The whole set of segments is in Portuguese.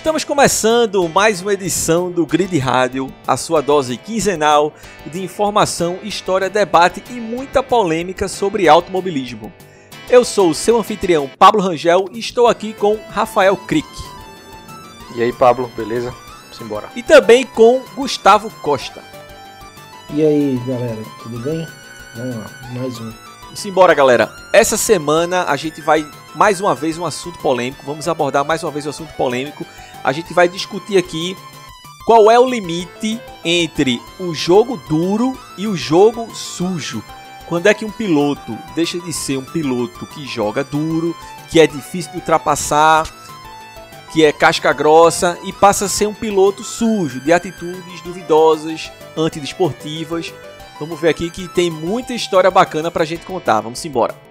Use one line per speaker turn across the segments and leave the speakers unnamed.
Estamos começando mais uma edição do Grid Rádio, a sua dose quinzenal de informação, história, debate e muita polêmica sobre automobilismo. Eu sou o seu anfitrião Pablo Rangel e estou aqui com Rafael Crick.
E aí, Pablo, beleza? Vamos embora.
E também com Gustavo Costa.
E aí, galera, tudo bem? Vamos lá, mais um.
Simbora, galera. Essa semana a gente vai mais uma vez um assunto polêmico. Vamos abordar mais uma vez um assunto polêmico. A gente vai discutir aqui qual é o limite entre o jogo duro e o jogo sujo. Quando é que um piloto deixa de ser um piloto que joga duro, que é difícil de ultrapassar, que é casca grossa e passa a ser um piloto sujo, de atitudes duvidosas, antidesportivas. Vamos ver aqui que tem muita história bacana pra gente contar. Vamos embora.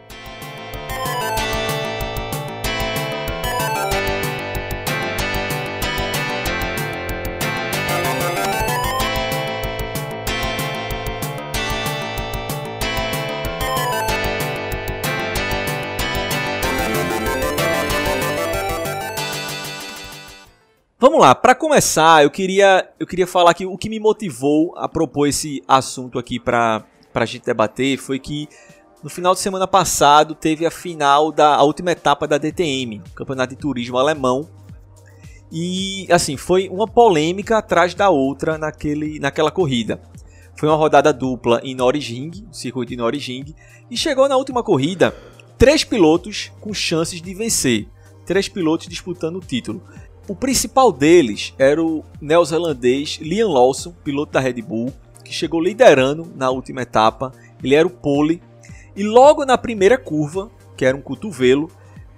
Vamos lá, para começar, eu queria, eu queria falar que o que me motivou a propor esse assunto aqui para a gente debater foi que no final de semana passado teve a final da a última etapa da DTM, Campeonato de Turismo Alemão. E assim, foi uma polêmica atrás da outra naquele, naquela corrida. Foi uma rodada dupla em Nürburgring, no circuito de Nürburgring, e chegou na última corrida três pilotos com chances de vencer. Três pilotos disputando o título. O principal deles era o neozelandês Liam Lawson, piloto da Red Bull, que chegou liderando na última etapa. Ele era o pole. E logo na primeira curva, que era um cotovelo,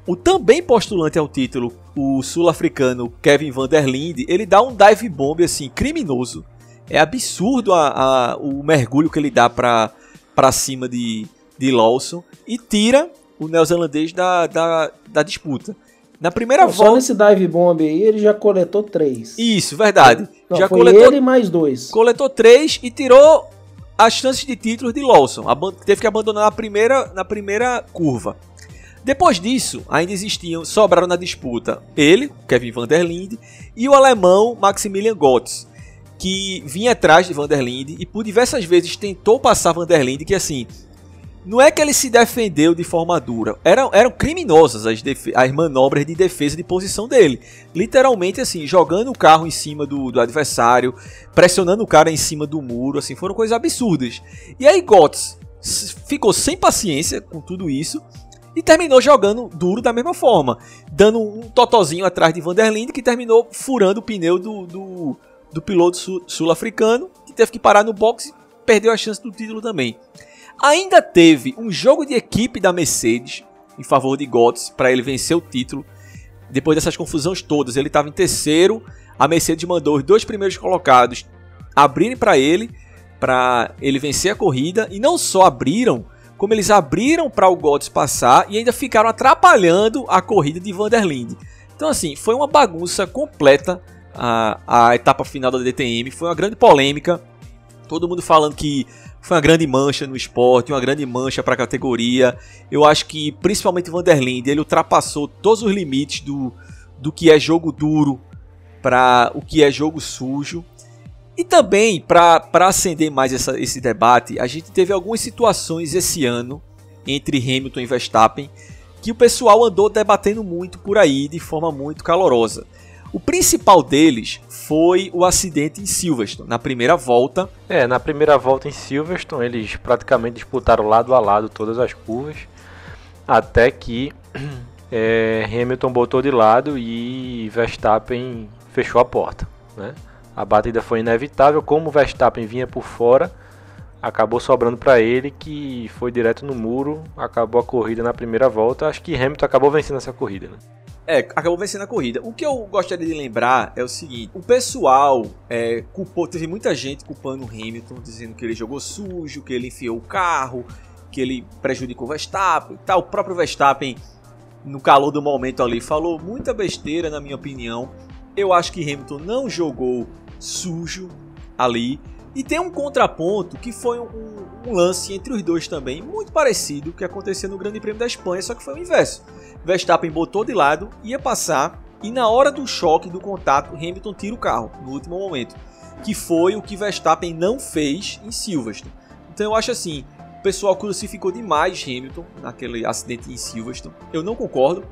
o também postulante ao título, o sul-africano Kevin van der Linde, ele dá um dive bomb assim criminoso. É absurdo a, a, o mergulho que ele dá para cima de, de Lawson e tira o neozelandês da, da, da disputa. Na primeira
Não,
volta.
Só nesse dive bomb aí ele já coletou três.
Isso, verdade.
Não,
já
foi
coletou,
ele mais dois.
coletou três e tirou as chances de títulos de Lawson. Teve que abandonar na primeira, na primeira curva. Depois disso, ainda existiam, sobraram na disputa ele, Kevin van der Linde, e o alemão Maximilian Gotts, que vinha atrás de van der Linde e por diversas vezes tentou passar van der Linde, que assim, não é que ele se defendeu de forma dura, eram, eram criminosas as, as manobras de defesa de posição dele. Literalmente assim, jogando o carro em cima do, do adversário, pressionando o cara em cima do muro, assim, foram coisas absurdas. E aí Gotts ficou sem paciência com tudo isso e terminou jogando duro da mesma forma, dando um totozinho atrás de Van der Linde que terminou furando o pneu do, do, do piloto sul- sul-africano, que teve que parar no box e perdeu a chance do título também. Ainda teve um jogo de equipe da Mercedes em favor de Gotts para ele vencer o título. Depois dessas confusões todas, ele estava em terceiro. A Mercedes mandou os dois primeiros colocados abrirem para ele, para ele vencer a corrida. E não só abriram, como eles abriram para o Gotts passar e ainda ficaram atrapalhando a corrida de Van der Linde. Então, assim, foi uma bagunça completa a, a etapa final da DTM. Foi uma grande polêmica. Todo mundo falando que foi uma grande mancha no esporte, uma grande mancha para a categoria. Eu acho que, principalmente Van der Linde, ele ultrapassou todos os limites do, do que é jogo duro para o que é jogo sujo. E também, para acender mais essa, esse debate, a gente teve algumas situações esse ano entre Hamilton e Verstappen que o pessoal andou debatendo muito por aí de forma muito calorosa. O principal deles foi o acidente em Silverstone, na primeira volta.
É, na primeira volta em Silverstone, eles praticamente disputaram lado a lado todas as curvas, até que é, Hamilton botou de lado e Verstappen fechou a porta. Né? A batida foi inevitável, como Verstappen vinha por fora, acabou sobrando para ele, que foi direto no muro, acabou a corrida na primeira volta. Acho que Hamilton acabou vencendo essa corrida. Né?
É, acabou vencendo a corrida. O que eu gostaria de lembrar é o seguinte: o pessoal é, culpou, teve muita gente culpando o Hamilton, dizendo que ele jogou sujo, que ele enfiou o carro, que ele prejudicou o Verstappen tal. O próprio Verstappen, no calor do momento ali, falou muita besteira, na minha opinião. Eu acho que Hamilton não jogou sujo ali. E tem um contraponto que foi um, um lance entre os dois também, muito parecido que aconteceu no Grande Prêmio da Espanha, só que foi o inverso. Verstappen botou de lado, ia passar E na hora do choque, do contato, Hamilton tira o carro no último momento. Que foi o que Verstappen não fez em Silverstone. Então eu acho assim, o pessoal crucificou demais Hamilton naquele acidente em Silverstone. Eu não concordo.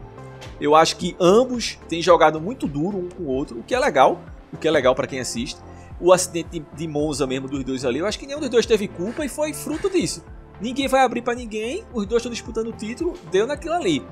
Eu acho que ambos têm jogado muito duro um com o outro, o que é legal, o que é legal para quem assiste. O acidente de Monza mesmo dos dois ali, eu acho que nenhum dos dois teve culpa e foi fruto disso. Ninguém vai abrir para ninguém, os dois estão disputando o título, deu naquilo ali.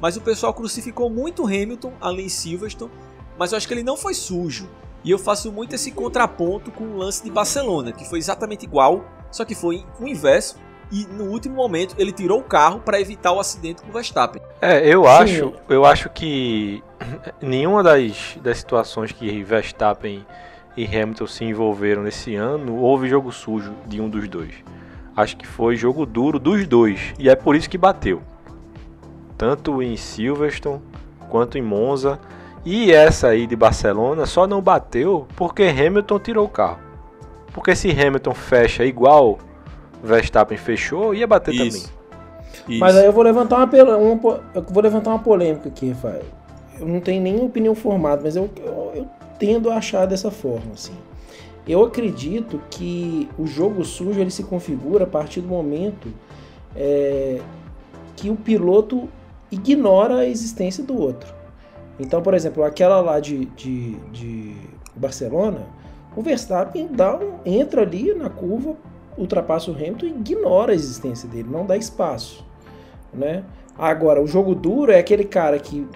Mas o pessoal crucificou muito Hamilton ali em Silverstone, mas eu acho que ele não foi sujo. E eu faço muito esse contraponto com o lance de Barcelona, que foi exatamente igual, só que foi o inverso e no último momento ele tirou o carro para evitar o acidente com o Verstappen.
É, eu acho, eu acho que nenhuma das, das situações que Verstappen e Hamilton se envolveram nesse ano houve jogo sujo de um dos dois. Acho que foi jogo duro dos dois e é por isso que bateu. Tanto em Silverstone quanto em Monza. E essa aí de Barcelona só não bateu porque Hamilton tirou o carro. Porque se Hamilton fecha igual Verstappen fechou, ia bater Isso. também.
Isso. Mas aí eu vou levantar uma, uma, eu vou levantar uma polêmica aqui, Rafael. Eu não tenho nenhuma opinião formada, mas eu, eu, eu tendo a achar dessa forma, assim. Eu acredito que o jogo sujo ele se configura a partir do momento é, que o piloto ignora a existência do outro. Então, por exemplo, aquela lá de, de, de Barcelona, o Verstappen um, entra ali na curva ultrapassa o Hamilton e ignora a existência dele, não dá espaço, né? Agora, o jogo duro é aquele cara que,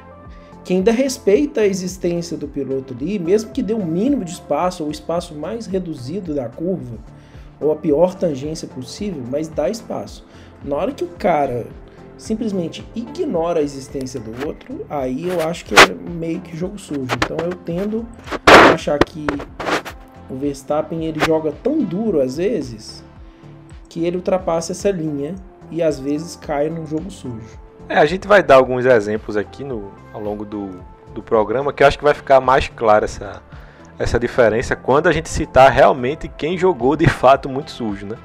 que ainda respeita a existência do piloto ali, mesmo que dê o um mínimo de espaço, ou o espaço mais reduzido da curva, ou a pior tangência possível, mas dá espaço. Na hora que o cara simplesmente ignora a existência do outro, aí eu acho que é meio que jogo sujo. Então eu tendo a achar que o Verstappen ele joga tão duro às vezes que ele ultrapasse essa linha e às vezes cai num jogo sujo.
É, a gente vai dar alguns exemplos aqui no, ao longo do, do programa que eu acho que vai ficar mais clara essa, essa diferença quando a gente citar realmente quem jogou de fato muito sujo, né?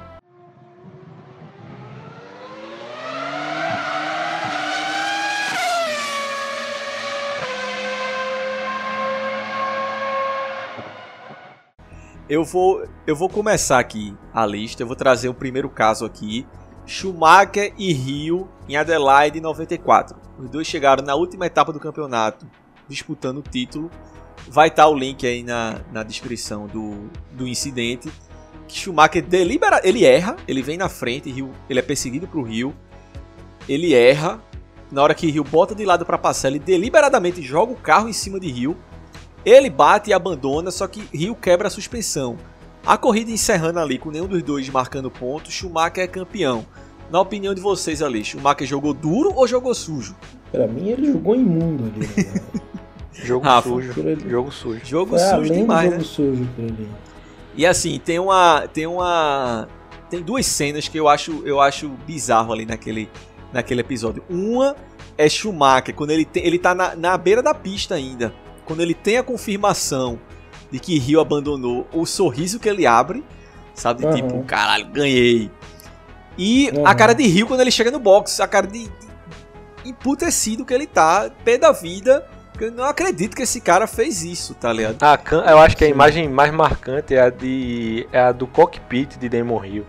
Eu vou, eu vou começar aqui a lista. Eu vou trazer o primeiro caso aqui. Schumacher e Rio em Adelaide 94. Os dois chegaram na última etapa do campeonato disputando o título. Vai estar o link aí na, na descrição do, do incidente. Que Schumacher delibera, ele erra, ele vem na frente, Rio, ele é perseguido pro Rio. Ele erra. Na hora que Rio bota de lado para passar, ele deliberadamente joga o carro em cima de Rio ele bate e abandona, só que Rio quebra a suspensão. A corrida encerrando ali com nenhum dos dois marcando pontos, Schumacher é campeão. Na opinião de vocês ali, Schumacher jogou duro ou jogou sujo?
Pra mim ele jogou imundo ali. Né?
jogo Rafa, sujo. Jogo sujo.
Jogo Foi sujo demais,
jogo
né?
sujo por ali.
E assim, tem uma tem uma tem duas cenas que eu acho eu acho bizarro ali naquele naquele episódio. Uma é Schumacher quando ele tem, ele tá na, na beira da pista ainda quando ele tem a confirmação de que Rio abandonou, o sorriso que ele abre, sabe? Uhum. Tipo, caralho, ganhei. E uhum. a cara de Rio quando ele chega no box, a cara de, de emputecido que ele tá, pé da vida. Eu não acredito que esse cara fez isso, tá ligado?
Ah, eu acho que a imagem mais marcante é a, de, é a do cockpit de Damon Hill.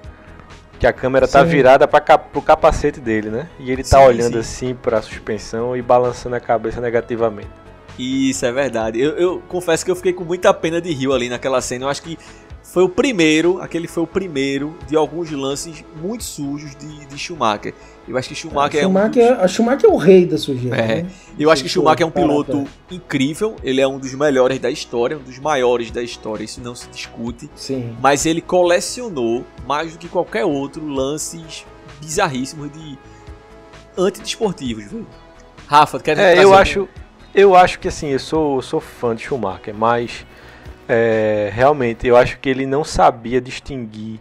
Que a câmera tá sim. tá virada para pro capacete dele, né? E ele tá sim, olhando sim. assim pra suspensão e balançando a cabeça negativamente.
Isso, é verdade. Eu, eu, confesso que eu fiquei com muita pena de Rio ali naquela cena. Eu acho que foi o primeiro, aquele foi o primeiro de alguns lances muito sujos de, de Schumacher. Eu acho que Schumacher,
é, Schumacher é um dos... A Schumacher é o rei da sujeira.
É. Né? Eu acho que Schumacher é um piloto incrível. Ele é um dos melhores da história, um dos maiores da história. Isso não se discute.
Sim.
Mas ele colecionou, mais do que qualquer outro, lances bizarríssimos de antidesportivos. Viu? Rafa, quer
é, eu acho eu acho que assim, eu sou, sou fã de Schumacher, mas é, realmente eu acho que ele não sabia distinguir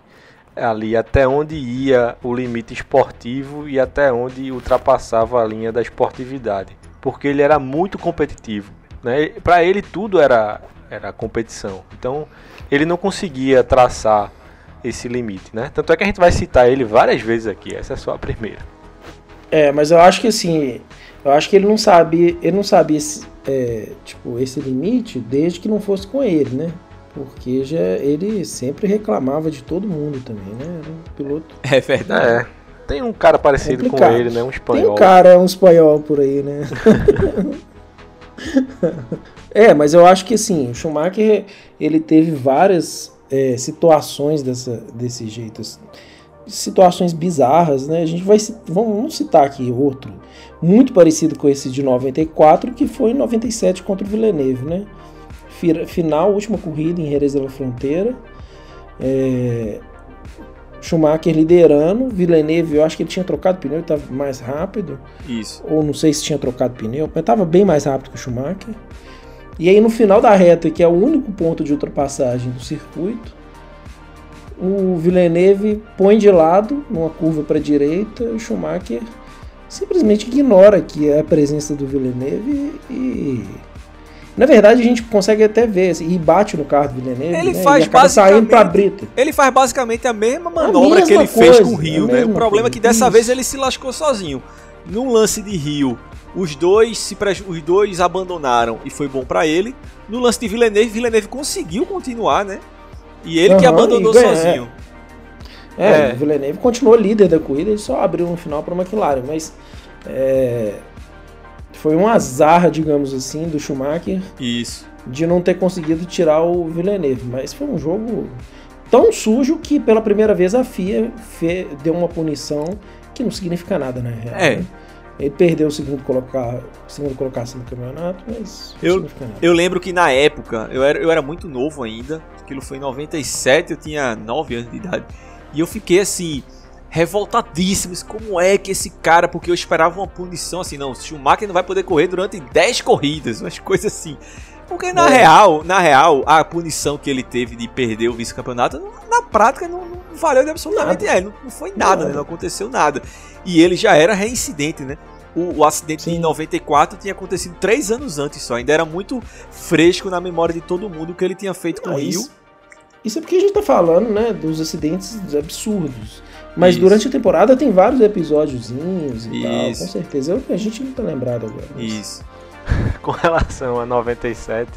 ali até onde ia o limite esportivo e até onde ultrapassava a linha da esportividade, porque ele era muito competitivo, né? Para ele tudo era era competição. Então, ele não conseguia traçar esse limite, né? Tanto é que a gente vai citar ele várias vezes aqui, essa é só a primeira.
É, mas eu acho que assim, eu acho que ele não sabe, ele não sabia esse, é, tipo, esse limite desde que não fosse com ele, né? Porque já ele sempre reclamava de todo mundo também, né? Era um piloto.
É verdade.
É. Tem um cara parecido
Complicado.
com ele, né? Um
Tem
espanhol.
um cara, um espanhol por aí, né? é, mas eu acho que assim, o Schumacher ele teve várias é, situações dessa, desse jeito. assim, Situações bizarras, né? A gente vai vamos citar aqui outro muito parecido com esse de 94, que foi em 97 contra o Villeneuve, né? Fi- Final, última corrida em Jerez de la Fronteira. É, Schumacher liderando, Villeneuve, eu acho que ele tinha trocado pneu, estava mais rápido
Isso.
ou não sei se tinha trocado pneu, mas estava bem mais rápido que o Schumacher. E aí no final da reta, que é o único ponto de ultrapassagem do circuito, o Villeneuve põe de lado numa curva para a direita, o Schumacher simplesmente ignora que é a presença do Villeneuve e na verdade a gente consegue até ver assim, e bate no carro do Villeneuve,
Ele
né,
faz
e saindo para
basicamente-
Brito.
Ele faz basicamente a mesma manobra
mesma
que ele fez
coisa,
com o Rio,
a
né? O problema é
coisa.
que dessa
Isso.
vez ele se lascou sozinho. No lance de Rio, os dois se preju- os dois abandonaram e foi bom pra ele. No lance de Villeneuve, Villeneuve conseguiu continuar, né? E ele que
Aham,
abandonou sozinho.
É,
É.
o Villeneuve continuou líder da corrida, ele só abriu no final para a McLaren, mas é, foi um azar, digamos assim, do Schumacher
Isso.
de não ter conseguido tirar o Villeneuve, mas foi um jogo tão sujo que pela primeira vez a FIA deu uma punição que não significa nada, na real.
É.
né? Ele perdeu o segundo, colocar, segundo colocação do campeonato, mas
Eu-. Eu lembro que na época, eu era, eu era muito novo ainda, aquilo foi em 97, eu tinha 9 anos de idade. E eu fiquei assim, revoltadíssimo. isso, Como é que esse cara, porque eu esperava uma punição assim, não, Schumacher não vai poder correr durante 10 corridas, umas coisas assim. Porque na
É.
real, na real, a punição que ele teve de perder o vice-campeonato, não- na prática não, não valeu de absolutamente
Nada.
é, não, não foi nada, né,
Nada.
não aconteceu nada. E ele já era reincidente, né? O, o acidente
Sim.
em 94 tinha acontecido três anos antes só, ainda era muito fresco na memória de todo mundo o que ele tinha feito com o Rio.
isso, isso é porque a gente tá falando, né, dos acidentes absurdos. Mas
Isso.
durante a temporada tem vários episódiozinhos e tal,
Isso.
com certeza. Eu- a gente não tá lembrado agora. mas-
Isso.
com relação a 97,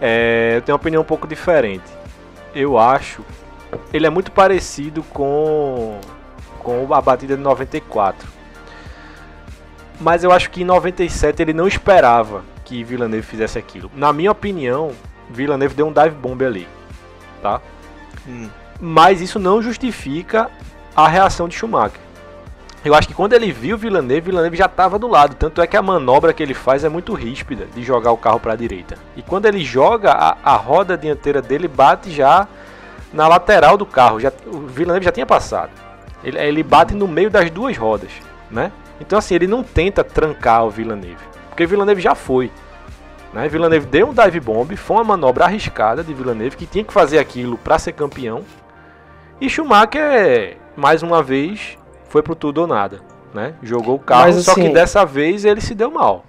é, eu tenho uma opinião um pouco diferente. Eu acho ele é muito parecido com com a batida de 94. Mas eu acho que em 97 ele não esperava que Villeneuve fizesse aquilo. Na minha opinião, Villeneuve deu um dive bomb ali, tá?
Hum.
Mas isso não justifica a reação de Schumacher. Eu acho que quando ele viu Villeneuve, Villeneuve já estava do lado. Tanto é que a manobra que ele faz é muito ríspida de jogar o carro para a direita. E quando ele joga, a, a roda dianteira dele bate já na lateral do carro. Já, o Villeneuve já tinha passado. Ele, ele bate no meio das duas rodas, né? Então assim, ele não tenta trancar o Villeneuve. Porque Villeneuve já foi. Né? Villeneuve deu um dive bomb, foi uma manobra arriscada de Villeneuve, que tinha que fazer aquilo para ser campeão. E Schumacher, mais uma vez, foi pro tudo ou nada. Né? Jogou o carro,
Mas,
só que
assim-
dessa vez ele se deu mal.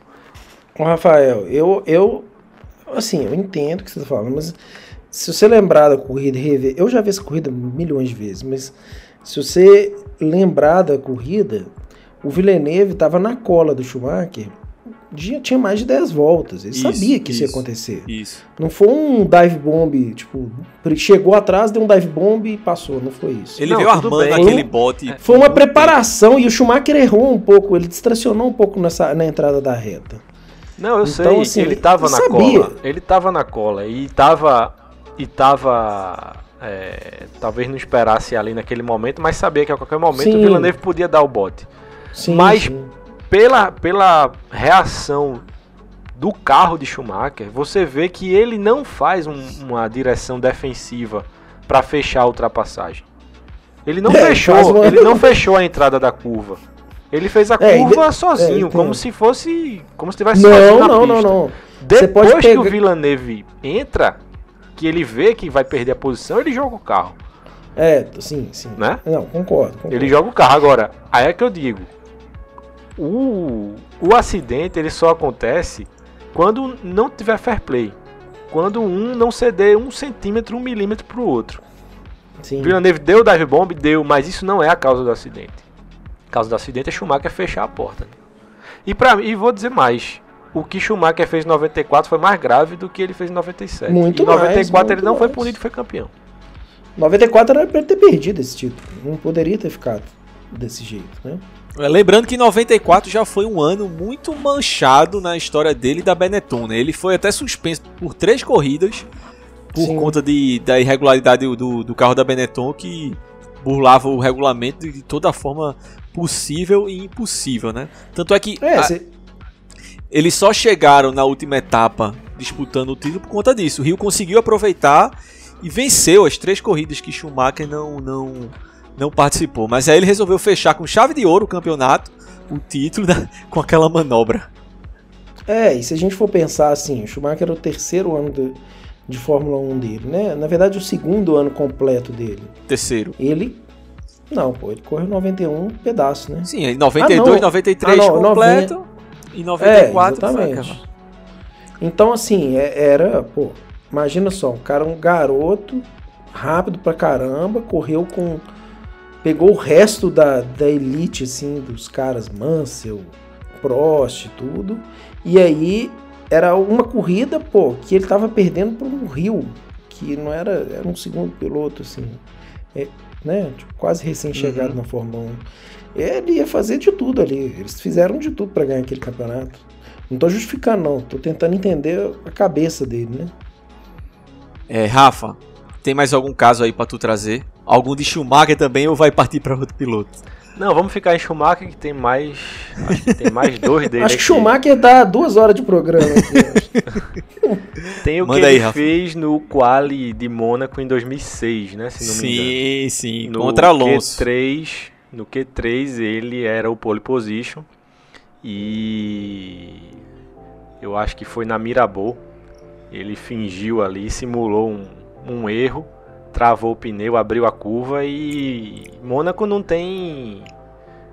Rafael, eu, eu. Assim, eu entendo o que você tá falando, mas se você lembrar da corrida e rever. Eu já vi essa corrida milhões de vezes, mas se você lembrar da corrida, o Villeneuve estava na cola do Schumacher. Já tinha mais de 10 voltas. Ele
Isso,
sabia que isso, ia acontecer.
Isso.
Não foi um dive bomb, tipo, chegou atrás, deu um dive bomb e passou. Não foi isso.
Ele
Não,
veio armando
bem.
aquele bote.
Foi uma preparação e o Schumacher errou um pouco, ele distracionou um pouco nessa, na entrada da reta.
Não, eu
Então,
sei,
assim,
ele tava na
sabia.
cola. Ele tava na cola e tava. E tava. é, talvez não esperasse ali naquele momento, mas sabia que a qualquer momento
Sim.
o Villeneuve podia dar o bote.
Sim,
Mas-
sim.
Pela, pela reação do carro de Schumacher, você vê que ele não faz um- uma direção defensiva para fechar a ultrapassagem. Ele não
É,
fechou,
uma-
ele não fechou a entrada da curva. Ele fez a
É,
curva sozinho,
é,
como
entendo.
se fosse, como se tivesse sozinho
Não,
na
não, não,
pista.
não. Você
Depois que
pegar-
o Villeneuve entra, que ele vê que vai perder a posição, ele joga o carro,
É, sim, sim.
né?
Não, concordo. concordo.
Ele joga o carro. Agora, aí é que eu digo. O, o acidente ele só acontece quando não tiver fair play. Quando um não ceder um centímetro, um milímetro pro outro.
Sim.
Villeneuve deu o dive bomb? Deu, mas isso não é a causa do acidente. causa do acidente, é Schumacher fechar a porta. Né? E, pra, e vou dizer mais, o que Schumacher fez em 94 foi mais grave do que ele fez em 97.
Muito
em 94
mais,
ele não
muito
foi
mais.
punido e foi campeão.
94 era pra ele ter perdido esse título. Não poderia ter ficado desse jeito, né?
Lembrando que 94 já foi um ano muito manchado na história dele da Benetton, né? Ele foi até suspenso por três corridas por
Sim.
conta de, da irregularidade do, do carro da Benetton que burlava o regulamento de toda forma possível e impossível, né? Tanto é que
É,
a-
cê-
eles só chegaram na última etapa disputando o título por conta disso. O Rio conseguiu aproveitar e venceu as três corridas que Schumacher não, não, não participou. Mas aí ele resolveu fechar com chave de ouro o campeonato, o título, da- com aquela manobra.
é, e se a gente for pensar assim, o Schumacher era o terceiro ano de, de Fórmula 1 dele, né? Na verdade, o segundo ano completo dele.
Terceiro.
Ele. Não, pô, ele correu 91 um pedaço, né?
Sim, em 92,
Ah, não.
93
Ah, não,
completo. E 94 foi
exatamente.
aquela.
Então, assim, é- era, pô, imagina só, um cara, um garoto, rápido pra caramba, correu com. Pegou o resto da, da elite, assim, dos caras, Mansell, Prost e tudo. E aí era uma corrida, pô, que ele tava perdendo para um Rio, que não era. Era um segundo piloto, assim. é, né? Tipo, quase recém-chegado
Uhum.
na Fórmula 1. Ele ia fazer de tudo ali. Eles fizeram de tudo para ganhar aquele campeonato. Não tô justificando, não. Tô tentando entender a cabeça dele, né?
É, Rafa, tem mais algum caso aí pra tu trazer? Algum de Schumacher também ou vai partir pra outro piloto?
Não, vamos ficar em Schumacher que tem mais. Acho que tem mais dois dele.
Acho que
aqui.
Schumacher dá duas horas de programa aqui.
Tem o
Manda
que
aí,
ele
Rafa.
fez no quali de Mônaco em 2006, né? Se não me engano.
Sim, sim.
No
Contra Alonso.
Q3, no Q3 ele era o pole position e eu acho que foi na Mirabô. Ele fingiu ali, simulou um, um erro, travou o pneu, abriu a curva e Mônaco não tem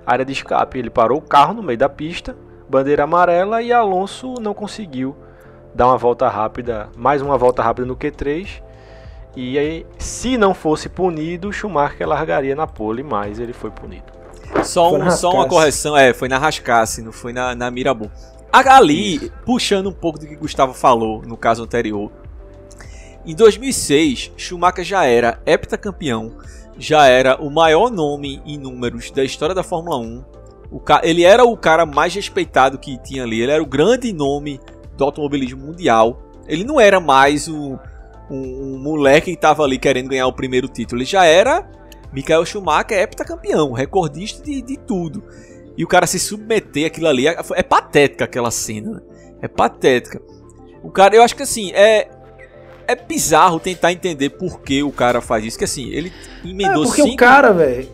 área de escape. Ele parou o carro no meio da pista, bandeira amarela e Alonso não conseguiu dar uma volta rápida, mais uma volta rápida no Q3 e aí, se não fosse punido, Schumacher largaria na pole, mas ele foi punido.
Só,
Foi
um-
na
só uma correção, é, foi na Rascasse, não foi na, na Mirabu. Ali, puxando um pouco do que Gustavo falou no caso anterior. Em 2006, Schumacher já era heptacampeão, já era o maior nome em números da história da Fórmula 1. O ca- ele era o cara mais respeitado que tinha ali, ele era o grande nome do automobilismo mundial. Ele não era mais o, um, moleque que estava ali querendo ganhar o primeiro título, ele já era Michael Schumacher heptacampeão, recordista de, de tudo. E o cara se submeter aquilo ali. É, é patética aquela cena. né? É patética. O cara, eu acho que assim, é. É bizarro tentar entender por que o cara faz isso. Que assim, ele
É,
emendou
porque
cinco.
o cara, velho,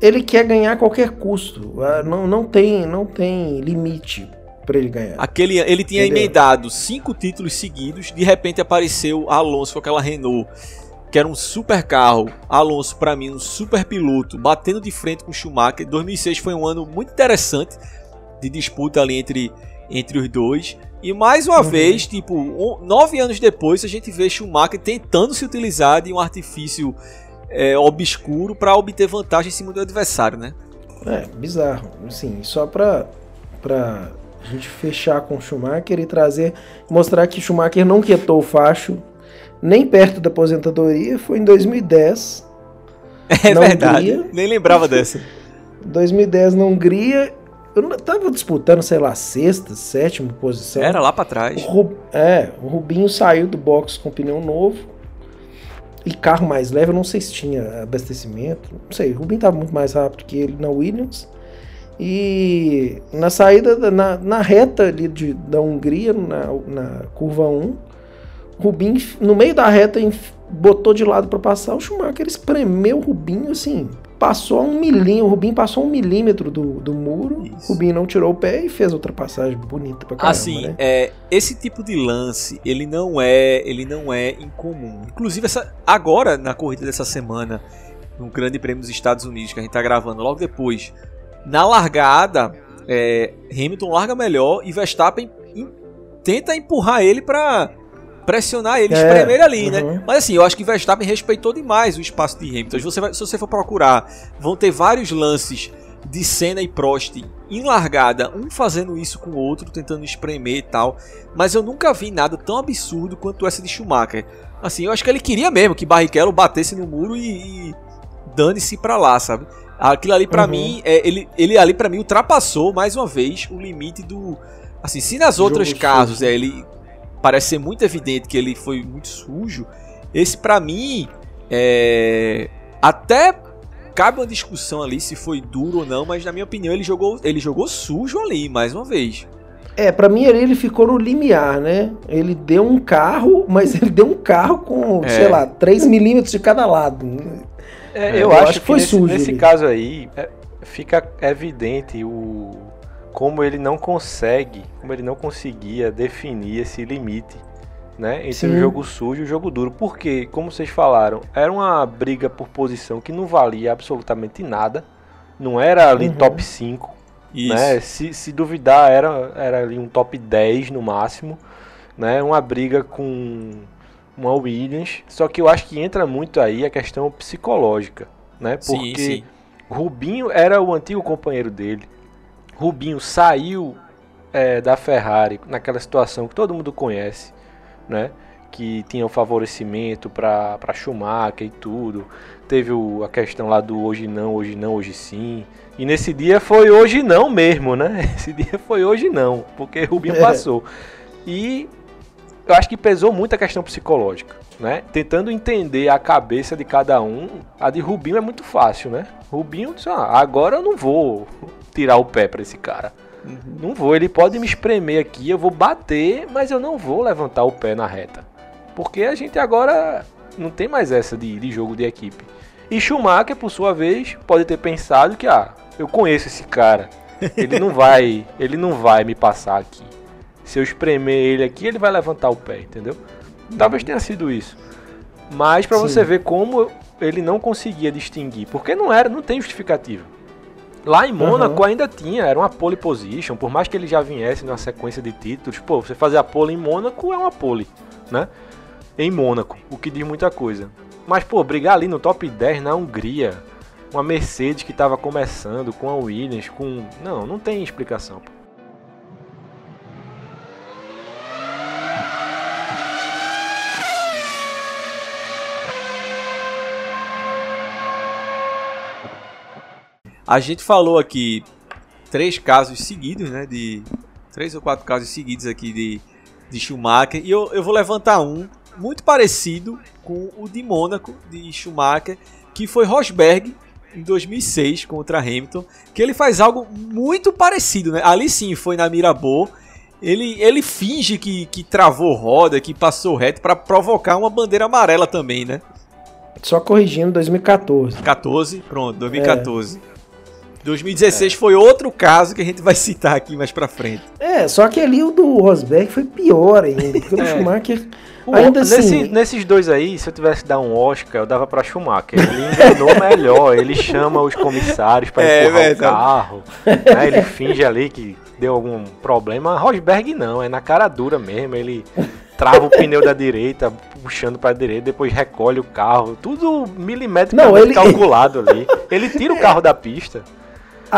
ele quer ganhar a qualquer custo. Ah, Não, não, tem, não tem limite pra ele ganhar.
Aquele, ele tinha
Entendeu?
emendado cinco títulos seguidos. De repente apareceu Alonso com aquela Renault, que era um super carro. Alonso, pra mim, um super piloto, batendo de frente com Schumacher. 2006 foi um ano muito interessante de disputa ali entre, entre os dois. E mais uma
Uhum.
vez, tipo, um- nove anos depois, a gente vê Schumacher tentando se utilizar de um artifício é, obscuro para obter vantagem em cima do adversário, né?
É, bizarro. Assim, só pra, pra gente fechar com Schumacher e trazer, mostrar que Schumacher não quietou o facho nem perto da aposentadoria, foi em 2010.
É
Na
verdade.
Hungria.
Nem lembrava dessa.
2010 na Hungria, eu não- tava disputando, sei lá, sexta, sétima posição.
Era lá pra
O
trás.
Ru- É, o Rubinho saiu do box com pneu novo. E carro mais leve, eu não sei se tinha abastecimento. Não sei, o Rubinho estava muito mais rápido que ele na Williams. E na saída, da- na, na reta ali de, da Hungria, na, na curva 1, o Rubinho, no meio da reta, botou de lado para passar. O Schumacher espremeu o Rubinho assim. Passou a um milímetro, o Rubinho passou um milímetro do, do muro.
Isso.
O Rubinho não tirou o pé e fez outra passagem bonita pra caramba,
assim,
né?
é, esse tipo de lance, ele não é, ele não é incomum. Inclusive essa, agora na corrida dessa semana, no Grande Prêmio dos Estados Unidos que a gente tá gravando logo depois, na largada, é, Hamilton larga melhor e Verstappen em- tenta empurrar ele pra pressionar ele,
É,
espremer ali,
uhum.
né? Mas assim, eu acho que Verstappen respeitou demais o espaço de Hamilton. Se você, vai- se você for procurar, vão ter vários lances de Senna e Prost em largada, um fazendo isso com o outro, tentando espremer e tal. Mas eu nunca vi nada tão absurdo quanto essa de Schumacher. Assim, eu acho que ele queria mesmo que Barrichello batesse no muro e, e dane-se pra lá, sabe? Aquilo ali para uhum. mim, é, ele, ele ali para mim ultrapassou mais uma vez o limite do. Assim, se nas outras casos é, ele parece ser muito evidente que ele foi muito sujo, esse para mim é, até cabe uma discussão ali se foi duro ou não, mas na minha opinião ele jogou, ele jogou sujo ali mais uma vez.
É, para mim ali ele ficou no limiar, né? Ele deu um carro, mas ele deu um carro com, é. sei lá, 3 milímetros de cada lado.
É, eu, eu, acho, acho que, foi nesse, sujo. Nesse ali. caso aí, é, fica evidente o como ele não consegue, como ele não conseguia definir esse limite né? Entre Sim. o jogo sujo e o jogo duro. Porque, como vocês falaram, era uma briga por posição que não valia absolutamente nada. Não era ali uhum. top 5. Né? Se, se duvidar, era, era ali um top 10 no máximo. Né? Uma briga com uma Williams. Só que eu acho que entra muito aí a questão psicológica. Né? Porque sim, sim. Rubinho era o antigo companheiro dele. Rubinho saiu é, da Ferrari naquela situação que todo mundo conhece né? Que tinha o favorecimento para Schumacher e tudo. Teve o, a questão lá do hoje não, hoje não, hoje sim. E nesse dia foi hoje não mesmo, né? Esse dia foi hoje não, porque Rubinho é. passou. E eu acho que pesou muito a questão psicológica, né? Tentando entender a cabeça de cada um, a de Rubinho é muito fácil, né? Rubinho disse, ah, agora eu não vou tirar o pé para esse cara. Uhum. Não vou, ele pode me espremer aqui, eu vou bater, mas eu não vou levantar o pé na reta. Porque a gente agora não tem mais essa de, de jogo de equipe. E Schumacher, por sua vez, pode ter pensado que, ah, eu conheço esse cara. Ele não vai, ele não vai me passar aqui. Se eu espremer ele aqui, ele vai levantar o pé, entendeu? Talvez tenha sido isso. Mas para você ver como ele não conseguia distinguir, porque não era, não tem justificativa. Lá em Mônaco uhum. ainda tinha, era uma pole position, por mais que ele já viesse numa sequência de títulos, pô, você fazer a pole em Mônaco é uma pole, né? Em Mônaco, o que diz muita coisa. Mas, pô, brigar ali no top 10 na Hungria, uma Mercedes que estava começando, com a Williams, com. Não, não tem explicação, pô.
A gente falou aqui três casos seguidos, né? De três ou quatro casos seguidos aqui de, de Schumacher. E eu, eu vou levantar um muito parecido com o de Mônaco, de Schumacher, que foi Rosberg em 2006 contra Hamilton, que ele faz algo muito parecido, né? Ali sim foi na Mirabô. Ele, ele finge que, que travou roda, que passou reto para provocar uma bandeira amarela também, né?
Só corrigindo 2014.
14, pronto, 2014. É. 2016 é. foi outro caso que a gente vai citar aqui mais pra frente.
É, só que ali o do Rosberg foi pior ainda. Porque o é. Schumacher.
ainda assim... Nesse, nesses dois aí, se eu tivesse que dar um Oscar, eu dava pra Schumacher. Ele enganou melhor, ele chama os comissários pra é, empurrar o carro. Né, ele finge ali que deu algum problema. Rosberg não, é na cara dura mesmo. Ele trava o pneu da direita, puxando para a direita, depois recolhe o carro, tudo ele... calculado ali. Ele tira o carro da pista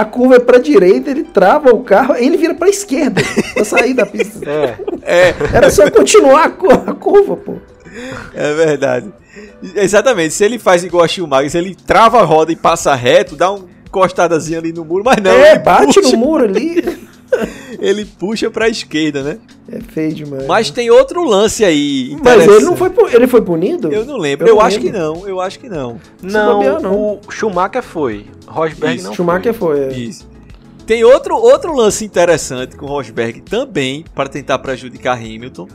a curva é pra direita, ele trava o carro, aí ele vira pra esquerda, pra sair da pista.
É, é.
Era só continuar a curva, a curva, pô.
É verdade. Exatamente, se ele faz igual a Schumacher, se ele trava a roda e passa reto, dá um encostadazinho ali no muro, mas não.
É, bate puxa. no muro ali.
Ele puxa pra esquerda, né?
É feio demais.
Mas né? tem outro lance aí.
Mas ele não foi ele foi punido?
Eu não lembro. Eu, eu não acho lembro. que não. Eu acho que não.
Não, bobear, não. o Schumacher foi. Rosberg Isso, não
Schumacher foi.
foi é. Isso. Tem outro, outro lance interessante com o Rosberg também para tentar prejudicar Hamilton.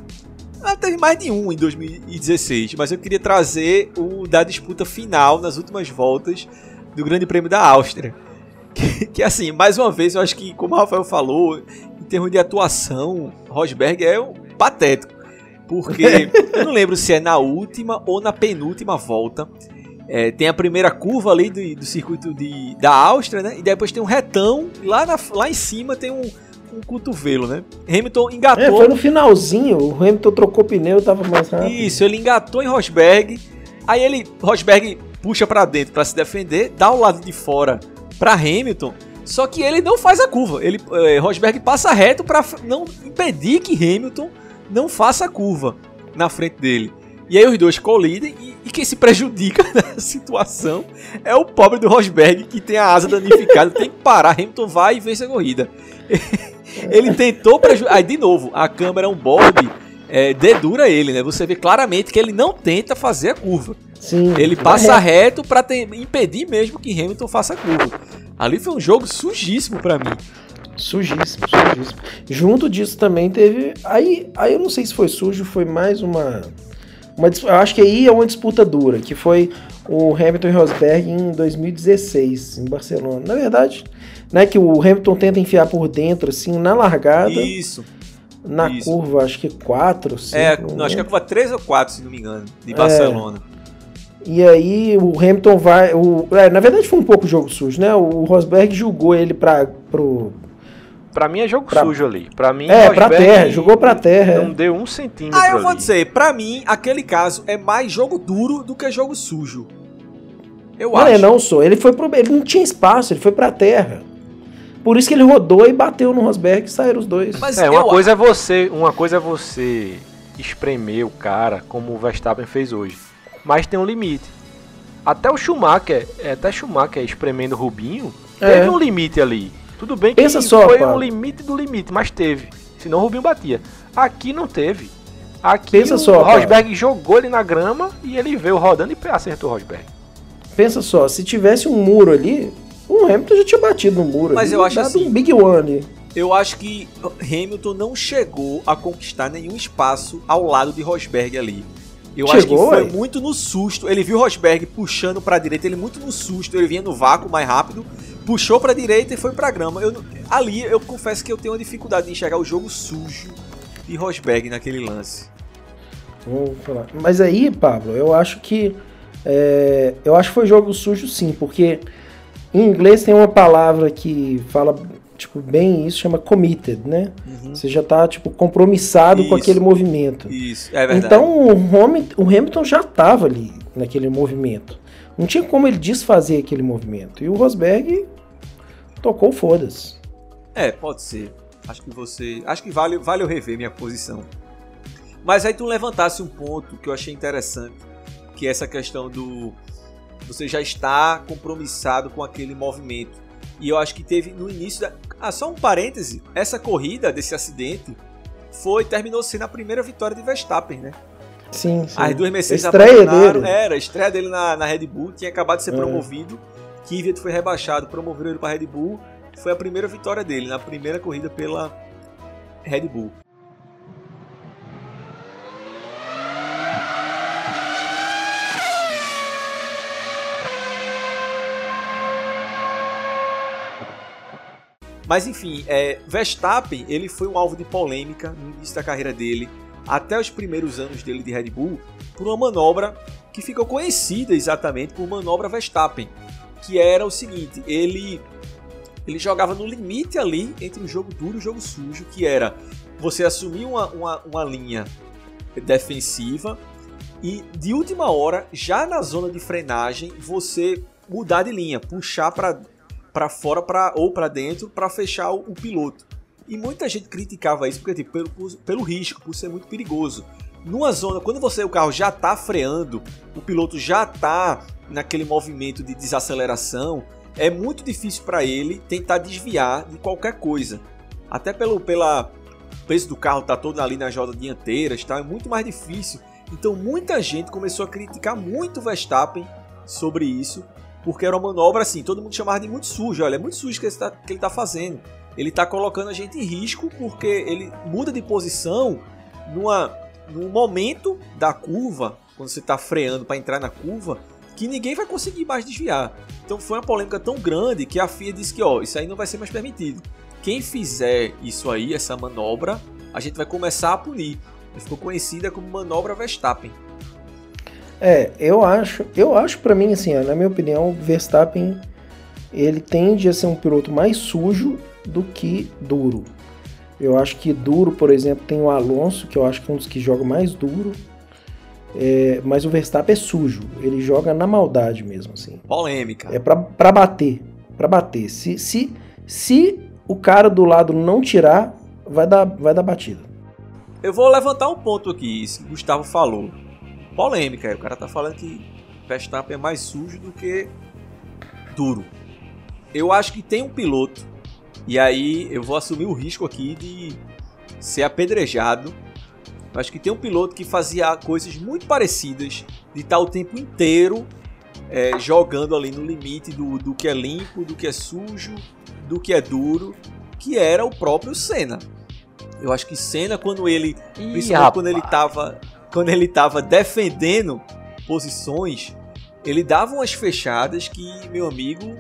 Ah, teve mais de um em 2016, mas eu queria trazer o da disputa final nas últimas voltas do Grande Prêmio da Áustria. Que, que, assim, mais uma vez, eu acho que, como o Rafael falou, em termos de atuação, Rosberg é um patético. Porque eu não lembro se é na última ou na penúltima volta. É, tem a primeira curva ali do, do circuito de, da Áustria, né? E depois tem um retão, lá, na, lá em cima tem um, um cotovelo, né? Hamilton engatou. É,
foi no finalzinho, o Hamilton trocou pneu, tava mais rápido.
Isso, ele engatou em Rosberg. Aí ele, Rosberg puxa para dentro para se defender, dá o lado de fora para Hamilton. Só que ele não faz a curva. Ele, é, Rosberg passa reto para não impedir que Hamilton não faça a curva na frente dele. E aí os dois colidem e, e quem se prejudica nessa situação é o pobre do Rosberg que tem a asa danificada, tem que parar, Hamilton vai e vence a corrida. ele tentou prejudicar. Aí de novo, a câmera on board é, dedura ele, né? Você vê claramente que ele não tenta fazer a curva.
Sim,
ele passa reto, reto para impedir mesmo que Hamilton faça a curva. Ali foi um jogo sujíssimo para mim.
Sujíssimo, sujíssimo. Junto disso também teve. Aí, aí eu não sei se foi sujo, foi mais uma. uma eu acho que aí é uma disputa dura, que foi o Hamilton e Rosberg em 2016, em Barcelona. Na verdade, né, que o Hamilton tenta enfiar por dentro, assim, na largada.
Isso.
Na
Isso.
curva, acho que 4, 5.
É, não, acho que é a curva 3 ou 4, se não me engano, de Barcelona.
É. E aí o Hamilton vai. O, é, na verdade foi um pouco jogo sujo, né? O Rosberg julgou ele para pro.
Pra mim é jogo pra... sujo ali. Pra mim,
é, pra terra, jogou pra terra.
Não é. deu um centímetro.
Ah, eu
ali.
vou dizer, pra mim, aquele caso é mais jogo duro do que jogo sujo. Eu
não
acho.
é, não, sou. Ele foi pro. Ele não tinha espaço, ele foi pra terra. Por isso que ele rodou e bateu no Rosberg e saíram os dois.
Mas é, uma coisa é você. Uma coisa é você espremer o cara como o Verstappen fez hoje mas tem um limite. Até o Schumacher, é, até Schumacher espremendo o Rubinho, é. teve um limite ali. Tudo bem que
Pensa só,
foi
Paulo.
um limite do limite, mas teve. Senão o Rubinho batia. Aqui não teve. Aqui
Pensa
o
só,
Rosberg Paulo. jogou ele na grama e ele veio rodando e acertou o Rosberg.
Pensa só, se tivesse um muro ali, o Hamilton já tinha batido no muro.
Mas eu acho assim,
um big one.
Eu acho que Hamilton não chegou a conquistar nenhum espaço ao lado de Rosberg ali. Eu Chegou, acho que foi ué? muito no susto. Ele viu Rosberg puxando para a direita, ele muito no susto, ele vinha no vácuo mais rápido, puxou para a direita e foi para grama. Eu, ali eu confesso que eu tenho uma dificuldade de enxergar o jogo sujo de Rosberg naquele lance.
Vou falar. Mas aí, Pablo, eu acho que é, eu acho que foi jogo sujo sim, porque em inglês tem uma palavra que fala tipo, bem isso, chama committed, né? Uhum. Você já tá, tipo, compromissado isso. com aquele movimento.
Isso, é verdade.
Então o, Hamilton já tava ali naquele movimento. Não tinha como ele desfazer aquele movimento. E o Rosberg tocou foda-se.
É, pode ser. Acho que você. Acho que vale, vale eu rever minha posição. Mas aí tu levantasse um ponto que eu achei interessante, que é essa questão do. Você já está compromissado com aquele movimento. E eu acho que teve no início da. Ah, só um parêntese. Essa corrida desse acidente foi terminou sendo a primeira vitória de Verstappen, né?
Sim, sim.
As duas Mercedes
estreia dele.
Era, a estreia dele na, na Red Bull, tinha acabado de ser é. promovido. Kvyat foi rebaixado, promoveram ele para Red Bull. Foi a primeira vitória dele na primeira corrida pela Red Bull. Mas enfim, é, Verstappen ele foi um alvo de polêmica no início da carreira dele, até os primeiros anos dele de Red Bull, por uma manobra que ficou conhecida exatamente por manobra Verstappen, que era o seguinte, ele ele jogava no limite ali entre o jogo duro e o jogo sujo, que era você assumir uma, uma, uma linha defensiva e de última hora, já na zona de frenagem, você mudar de linha, puxar para para fora pra, ou para dentro para fechar o, o, piloto. E muita gente criticava isso porque tipo, pelo, pelo risco, por ser muito perigoso. Numa zona, quando você o carro já está freando, o piloto já está naquele movimento de desaceleração, é muito difícil para ele tentar desviar de qualquer coisa. Até pelo pela peso do carro tá todo ali nas rodas dianteiras, tá? É muito mais difícil. Então muita gente começou a criticar muito o Verstappen sobre isso, porque era uma manobra assim, todo mundo chamava de muito sujo. Olha, é muito sujo que ele está tá fazendo. Ele está colocando a gente em risco porque ele muda de posição numa, num momento da curva, quando você está freando para entrar na curva, que ninguém vai conseguir mais desviar. Então foi uma polêmica tão grande que a FIA disse que ó, isso aí não vai ser mais permitido. Quem fizer isso aí, essa manobra, a gente vai começar a punir. Ele ficou conhecida como manobra Verstappen.
É, eu acho, eu acho para mim assim, na minha opinião, o Verstappen ele tende a ser um piloto mais sujo do que duro. Eu acho que duro, por exemplo, tem o Alonso, que eu acho que é um dos que joga mais duro. É, mas o Verstappen é sujo, ele joga na maldade mesmo, assim.
Polêmica.
É pra, pra bater, pra bater. Se, se, Se o cara do lado não tirar, vai dar, vai dar batida.
Eu vou levantar um ponto aqui, isso que o Gustavo falou. Polêmica, o cara tá falando que Verstappen é mais sujo do que duro. Eu acho que tem um piloto, e aí eu vou assumir o risco aqui de ser apedrejado. Eu acho que tem um piloto que fazia coisas muito parecidas, de estar o tempo inteiro é, jogando ali no limite do, do que é limpo, do que é sujo, do que é duro, que era o próprio Senna. Eu acho que Senna, quando ele.
Ih,
principalmente
rapaz.
quando ele tava. Quando ele tava defendendo posições, ele dava umas fechadas que, meu amigo,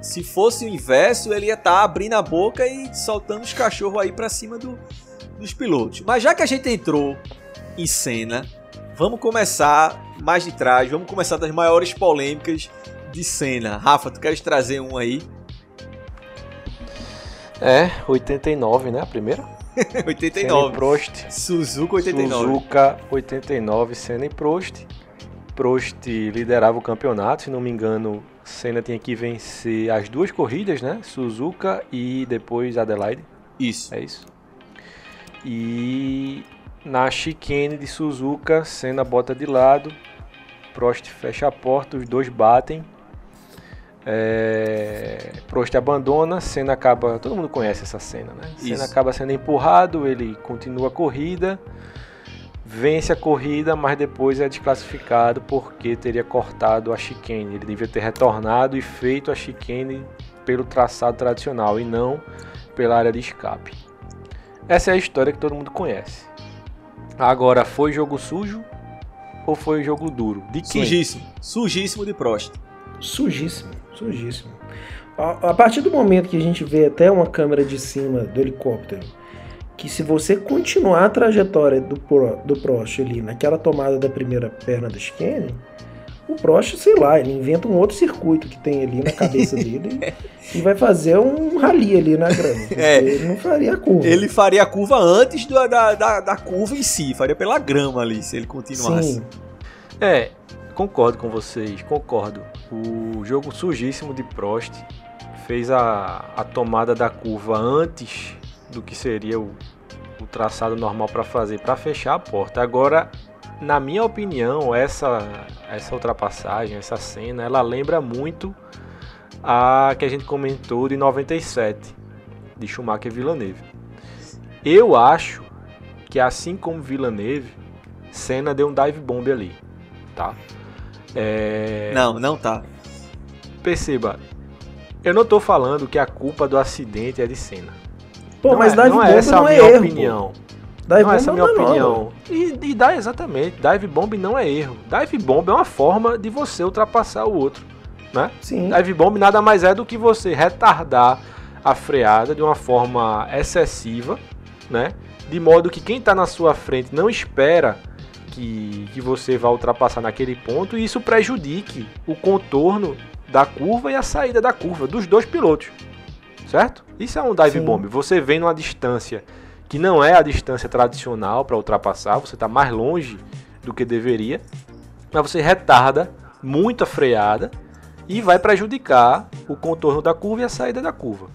se fosse o inverso, ele ia estar abrindo a boca e soltando os cachorros aí pra cima do, dos pilotos. Mas já que a gente entrou em cena, vamos começar mais de trás, vamos começar das maiores polêmicas de cena. Rafa, tu queres trazer um aí?
É, 89, né? A primeira? Senna e
89.
Prost.
Suzuka 89.
Suzuka 89, Senna e Prost. Prost liderava o campeonato, se não me engano, Senna tinha que vencer as duas corridas, né? Suzuka e depois Adelaide,
Isso.
é isso? E na chicane de Suzuka, Senna bota de lado, Prost fecha a porta, os dois batem. É, Prost abandona, Senna acaba. Todo mundo conhece essa cena, né? Senna
Isso.
acaba sendo empurrado, ele continua a corrida, vence a corrida, mas depois é desclassificado porque teria cortado a chicane. Ele devia ter retornado e feito a chicane pelo traçado tradicional e não pela área de escape. Essa é a história que todo mundo conhece. Agora, foi jogo sujo ou foi jogo duro? De quem?
Sujíssimo. Sujíssimo de Prost.
Sujíssimo, sujíssimo. A, a partir do momento que a gente vê até uma câmera de cima do helicóptero, que se você continuar a trajetória do, Pro- do Prost ali naquela tomada da primeira perna do chicane, o Prost, sei lá, ele inventa um outro circuito que tem ali na cabeça dele e vai fazer um rally ali na grama. porque
É.
Ele não faria a curva.
Ele faria a curva antes da, da, da, da curva em si, faria pela grama ali, se ele continuasse.
Sim,
É, concordo com vocês, concordo. O jogo sujíssimo de Prost fez a, a tomada da curva antes do que seria o, o traçado normal para fazer, para fechar a porta. Agora, na minha opinião, essa, essa ultrapassagem, essa cena, ela lembra muito a que a gente comentou de 97, de Schumacher e Villeneuve. Eu acho que assim como Villeneuve, Senna deu um dive bomb ali, tá? É,
Não, não tá.
Perceba, eu não tô falando que a culpa do acidente é de Senna.
Pô,
não
mas
é,
dive
não
bomb
é essa
não
a
é
minha
erro.
opinião.
Pô. Dive
não é essa minha
é nova.
opinião. E, e dá exatamente. Dive bomb não é erro. Dive bomb é uma forma de você ultrapassar o outro, né?
Sim.
Dive bomb nada mais é do que você retardar a freada de uma forma excessiva, né? De modo que quem está na sua frente não espera que, que você vá ultrapassar naquele ponto e isso prejudique o contorno da curva e a saída da curva dos dois pilotos, certo? Isso é um dive
Sim.
bomb. Você vem numa distância que não é a distância tradicional para ultrapassar, você está mais longe do que deveria, mas você retarda muito a freada e vai prejudicar o contorno da curva e a saída da curva.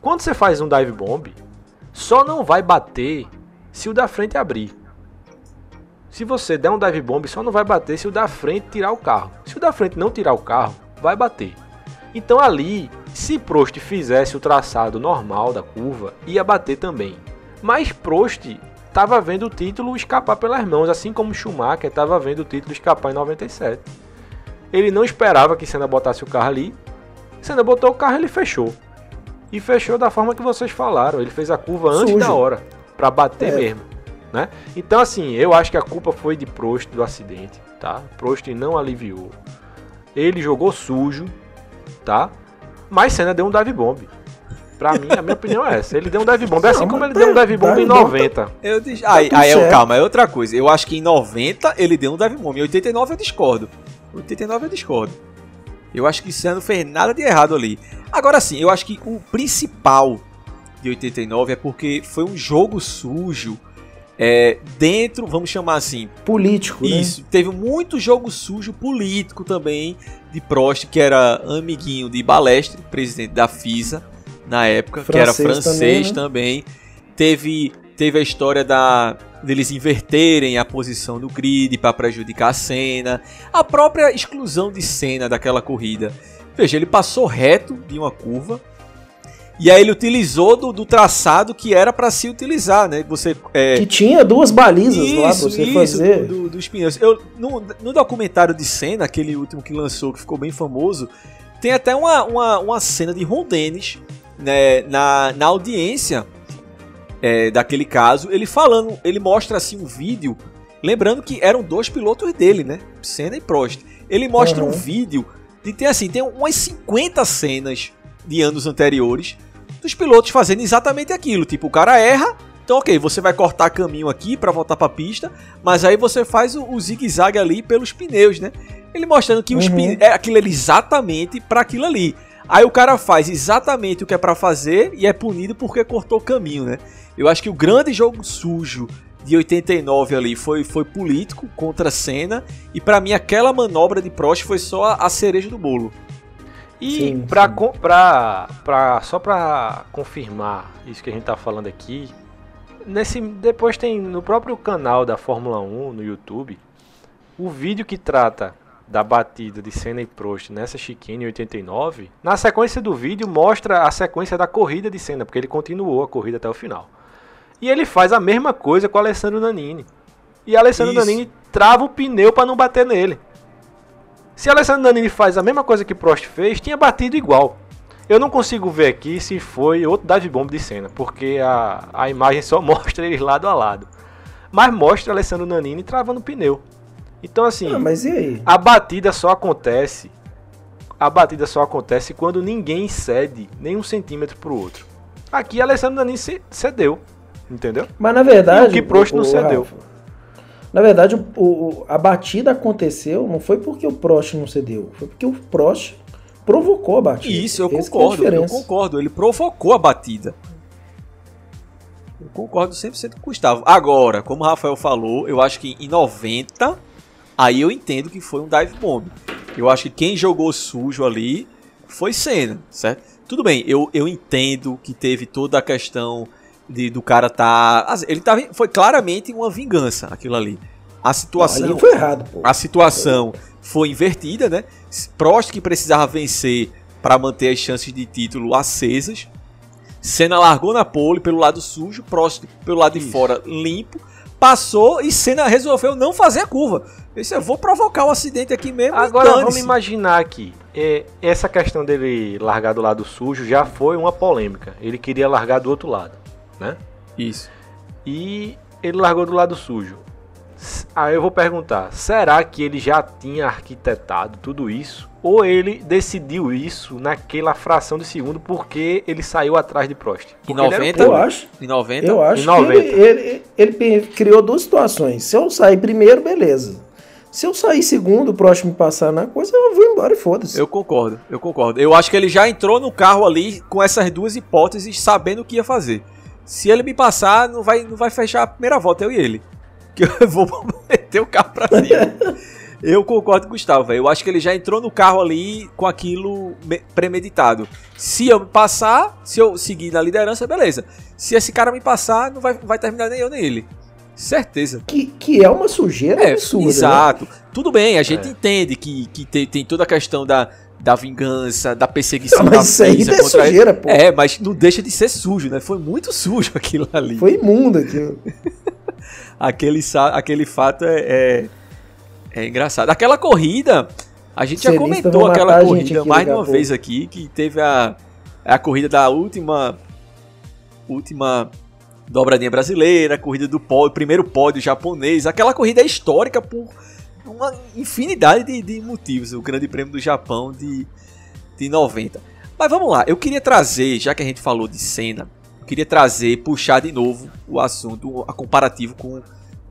Quando você faz um dive bomb, só não vai bater se o da frente abrir. Se você der um dive bomb, só não vai bater se o da frente tirar o carro. Se o da frente não tirar o carro, vai bater. Então ali, se Prost fizesse o traçado normal da curva, ia bater também. Mas Prost estava vendo o título escapar pelas mãos, assim como Schumacher estava vendo o título escapar em 97. Ele não esperava que Senna botasse o carro ali. Senna botou o carro e ele fechou. E fechou da forma que vocês falaram. Ele fez a curva antes
Sujo.
da hora, para bater
É.
mesmo, né? Então assim, eu acho que a culpa foi de Prost do acidente, tá? Prost não aliviou. Ele jogou sujo, tá? Mas Senna deu um dive bomb. Pra mim, a minha opinião é essa. Ele deu um dive bomb. É assim
Não,
como ele deu um dive bomb em
dive bomb
90.
Eu diz... aí,
tudo
aí eu,
certo.
calma, é outra coisa. Eu acho que em 90 ele deu um dive bomb. Em 89 eu discordo. Em 89 eu discordo. Eu acho que Senna não fez nada de errado ali. Agora sim, eu acho que o principal de 89 é porque foi um jogo sujo é, dentro, vamos chamar assim,
Político, né?
isso. Teve muito jogo sujo político também de Prost, que era amiguinho de Balestre, presidente da FISA. na época, francês que era francês também. Né? também. Teve, teve a história da deles inverterem a posição do grid para prejudicar a cena, a própria exclusão de cena daquela corrida. Veja, ele passou reto de uma curva e aí ele utilizou do, do traçado que era para se utilizar, né? Você é...
que tinha duas balizas isso, lá para você isso, fazer
do, do, dos pneus. Eu no, no documentário de cena, aquele último que lançou que ficou bem famoso, tem até uma, uma, uma cena de Ron Dennis né, na, na audiência é, daquele caso, ele falando, ele mostra assim um vídeo, lembrando que eram dois pilotos dele, né? Senna e Prost. Ele mostra uhum. um vídeo de tem assim, tem umas 50 cenas de anos anteriores dos pilotos fazendo exatamente aquilo, tipo, o cara erra, então ok, você vai cortar caminho aqui para voltar para a pista, mas aí você faz o, o zigue-zague ali pelos pneus, né? Ele mostrando que uhum. é aquilo ali exatamente para aquilo ali. Aí o cara faz exatamente o que é para fazer e é punido porque cortou caminho, né? Eu acho que o grande jogo sujo de 89 ali foi, foi político contra a Senna e para mim aquela manobra de Prost foi só a, a cereja do bolo.
E sim, pra, sim. Pra, pra, só para confirmar isso que a gente tá falando aqui, nesse depois tem no próprio canal da Fórmula 1 no YouTube o vídeo que trata da batida de Senna e Prost nessa chicane em 89, na sequência do vídeo mostra a sequência da corrida de Senna, porque ele continuou a corrida até o final. E ele faz a mesma coisa com o Alessandro Nanini. E Alessandro Isso. Nanini trava o pneu para não bater nele. Se Alessandro Nanini faz a mesma coisa que Prost fez, tinha batido igual. Eu não consigo ver aqui se foi outro dive bomb de cena, porque a, a imagem só mostra eles lado a lado. Mas mostra Alessandro Nanini travando o pneu. Então assim,
ah,
a batida só acontece, a batida só acontece quando ninguém cede nem um centímetro pro outro. Aqui Alessandro Danini cedeu, entendeu?
Mas na verdade,
e o que Prost não cedeu. Rafa,
na verdade, o, o, a batida aconteceu não foi porque o Prost não cedeu, foi porque o Prost provocou a batida.
Isso, eu Esse é concordo, é eu concordo. Ele provocou a batida. Eu concordo 100% com o Gustavo. Agora, como o Rafael falou, eu acho que em 90 Aí eu entendo que foi um dive bomb. Eu acho que quem jogou sujo ali foi Senna, certo? Tudo bem, eu, eu entendo que teve toda a questão de, do cara tá. Ele tava. Foi claramente uma vingança aquilo ali. A situação.
Não, foi errado, pô.
A situação foi invertida, né? Prost que precisava vencer para manter as chances de título acesas. Senna largou na pole pelo lado sujo, Prost pelo lado Isso. de fora limpo passou e Senna resolveu não fazer a curva. Eu disse, eu vou provocar o um acidente aqui mesmo.
Agora vamos imaginar aqui, é, essa questão dele largar do lado sujo já foi uma polêmica. Ele queria largar do outro lado, né?
Isso.
E ele largou do lado sujo. Aí eu vou perguntar, será que ele já tinha arquitetado tudo isso? Ou ele decidiu isso naquela fração de segundo porque ele saiu atrás de Prost?
Em 90?
Eu acho.
Em 90?
Eu acho em 90. que ele, ele, ele, criou duas situações. Se eu sair primeiro, beleza. Se eu sair segundo, o Prost me passar na coisa, eu vou embora e foda-se.
Eu concordo, eu concordo. Eu acho que ele já entrou no carro ali com essas duas hipóteses, sabendo o que ia fazer. Se ele me passar, não vai, não vai fechar a primeira volta, eu e ele. Que eu vou meter o carro pra cima. Eu concordo com o Gustavo, Eu acho que ele já entrou no carro ali com aquilo premeditado. Se eu passar, se eu seguir na liderança, beleza. Se esse cara me passar, não vai, vai terminar nem eu nem ele. Certeza.
Que, que é uma sujeira é, absurda. Né?
Exato. Né? Tudo bem, a gente é. entende que, que tem, tem toda a questão da, da vingança, da perseguição
não, mas
da
isso aí é sujeira, pô.
É, mas não deixa de ser sujo, né? Foi muito sujo aquilo ali.
Foi imundo aquilo.
aquele, aquele fato é, é é engraçado. Aquela corrida, a gente já comentou aquela corrida mais de uma vez aqui, que teve a, a corrida da última última dobradinha brasileira, corrida do pódio, primeiro pódio japonês. Aquela corrida é histórica por uma infinidade de, de motivos, o Grande Prêmio do Japão de, de 90. Mas vamos lá, eu queria trazer, já que a gente falou de cena, eu queria trazer, puxar de novo o assunto, a comparativo com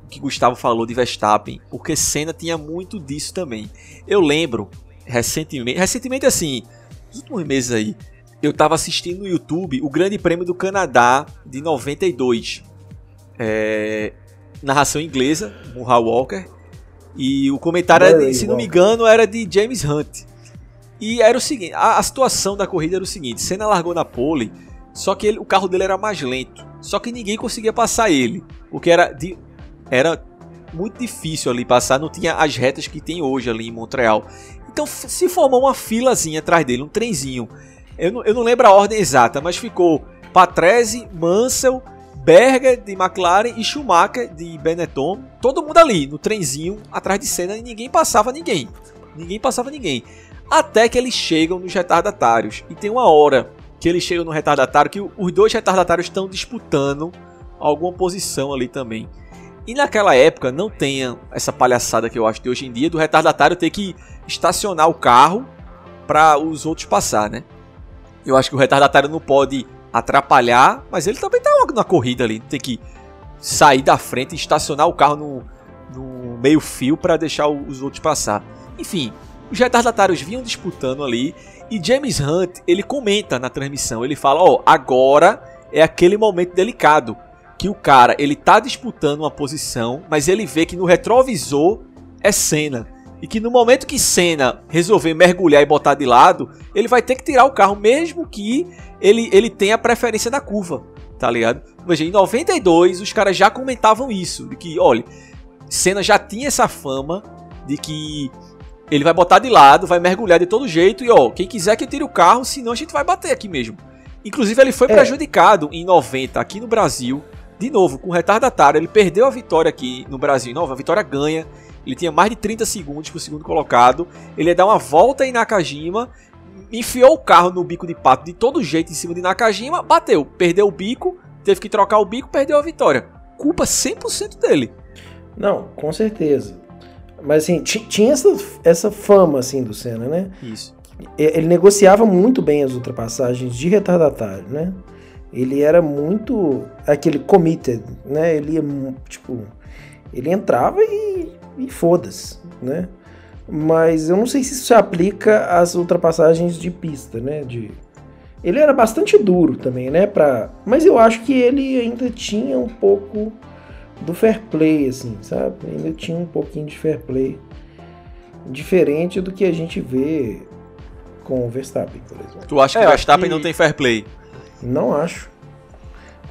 que Gustavo falou de Verstappen, porque Senna tinha muito disso também. Eu lembro recentemente, recentemente assim, nos últimos meses aí, eu estava assistindo no YouTube o Grande Prêmio do Canadá de 92. É, narração inglesa, Murray Walker, e o comentário, era se não me engano, era de James Hunt. E era o seguinte, a, a, situação da corrida era o seguinte, Senna largou na pole, só que ele, o carro dele era mais lento, só que ninguém conseguia passar ele, porque era de, era muito difícil ali passar, não tinha as retas que tem hoje ali em Montreal. Então se formou uma filazinha atrás dele, um trenzinho. Eu não, eu não lembro a ordem exata, mas ficou Patrese, Mansell, Berger de McLaren e Schumacher de Benetton, todo mundo ali no trenzinho atrás de cena e ninguém passava ninguém. Ninguém passava ninguém. Até que eles chegam nos retardatários. E tem uma hora que eles chegam no retardatário que os dois retardatários estão disputando alguma posição ali também. E naquela época não tenha essa palhaçada que eu acho de hoje em dia do retardatário ter que estacionar o carro para os outros passar, né? Eu acho que o retardatário não pode atrapalhar, mas ele também tá na corrida ali, tem que sair da frente e estacionar o carro no, no meio fio para deixar os outros passar. Enfim, os retardatários vinham disputando ali e James Hunt, ele comenta na transmissão, ele fala, ó, oh, agora é aquele momento delicado que o cara, ele tá disputando uma posição, mas ele vê que no retrovisor é Senna. E que no momento que Senna resolver mergulhar e botar de lado, ele vai ter que tirar o carro, mesmo que ele, ele tenha preferência na curva, tá ligado? Veja, em 92 os caras já comentavam isso, de que, olha, Senna já tinha essa fama de que ele vai botar de lado, vai mergulhar de todo jeito e ó, quem quiser que tire o carro, senão a gente vai bater aqui mesmo. Inclusive ele foi é. prejudicado em 90 aqui no Brasil, de novo, com retardatário, ele perdeu a vitória aqui no Brasil. Não, a vitória ganha. Ele tinha mais de 30 segundos pro segundo colocado. Ele ia dar uma volta em Nakajima, enfiou o carro no bico de pato de todo jeito em cima de Nakajima, bateu, perdeu o bico, teve que trocar o bico, perdeu a vitória. Culpa 100% dele.
Não, com certeza. Mas assim, tinha essa, essa fama assim do Senna, né?
Isso.
Ele negociava muito bem as ultrapassagens de retardatário, né? Ele era muito aquele committed, né? Ele ia, tipo, ele entrava e, e foda-se, né? Mas eu não sei se isso se aplica às ultrapassagens de pista, né? De... Ele era bastante duro também, né? Pra... Mas eu acho que ele ainda tinha um pouco do fair play, assim, sabe? Ainda tinha um pouquinho de fair play. Diferente do que a gente vê com o Verstappen, por exemplo.
Tu acha que
é,
o Verstappen que... não tem fair play?
Não acho.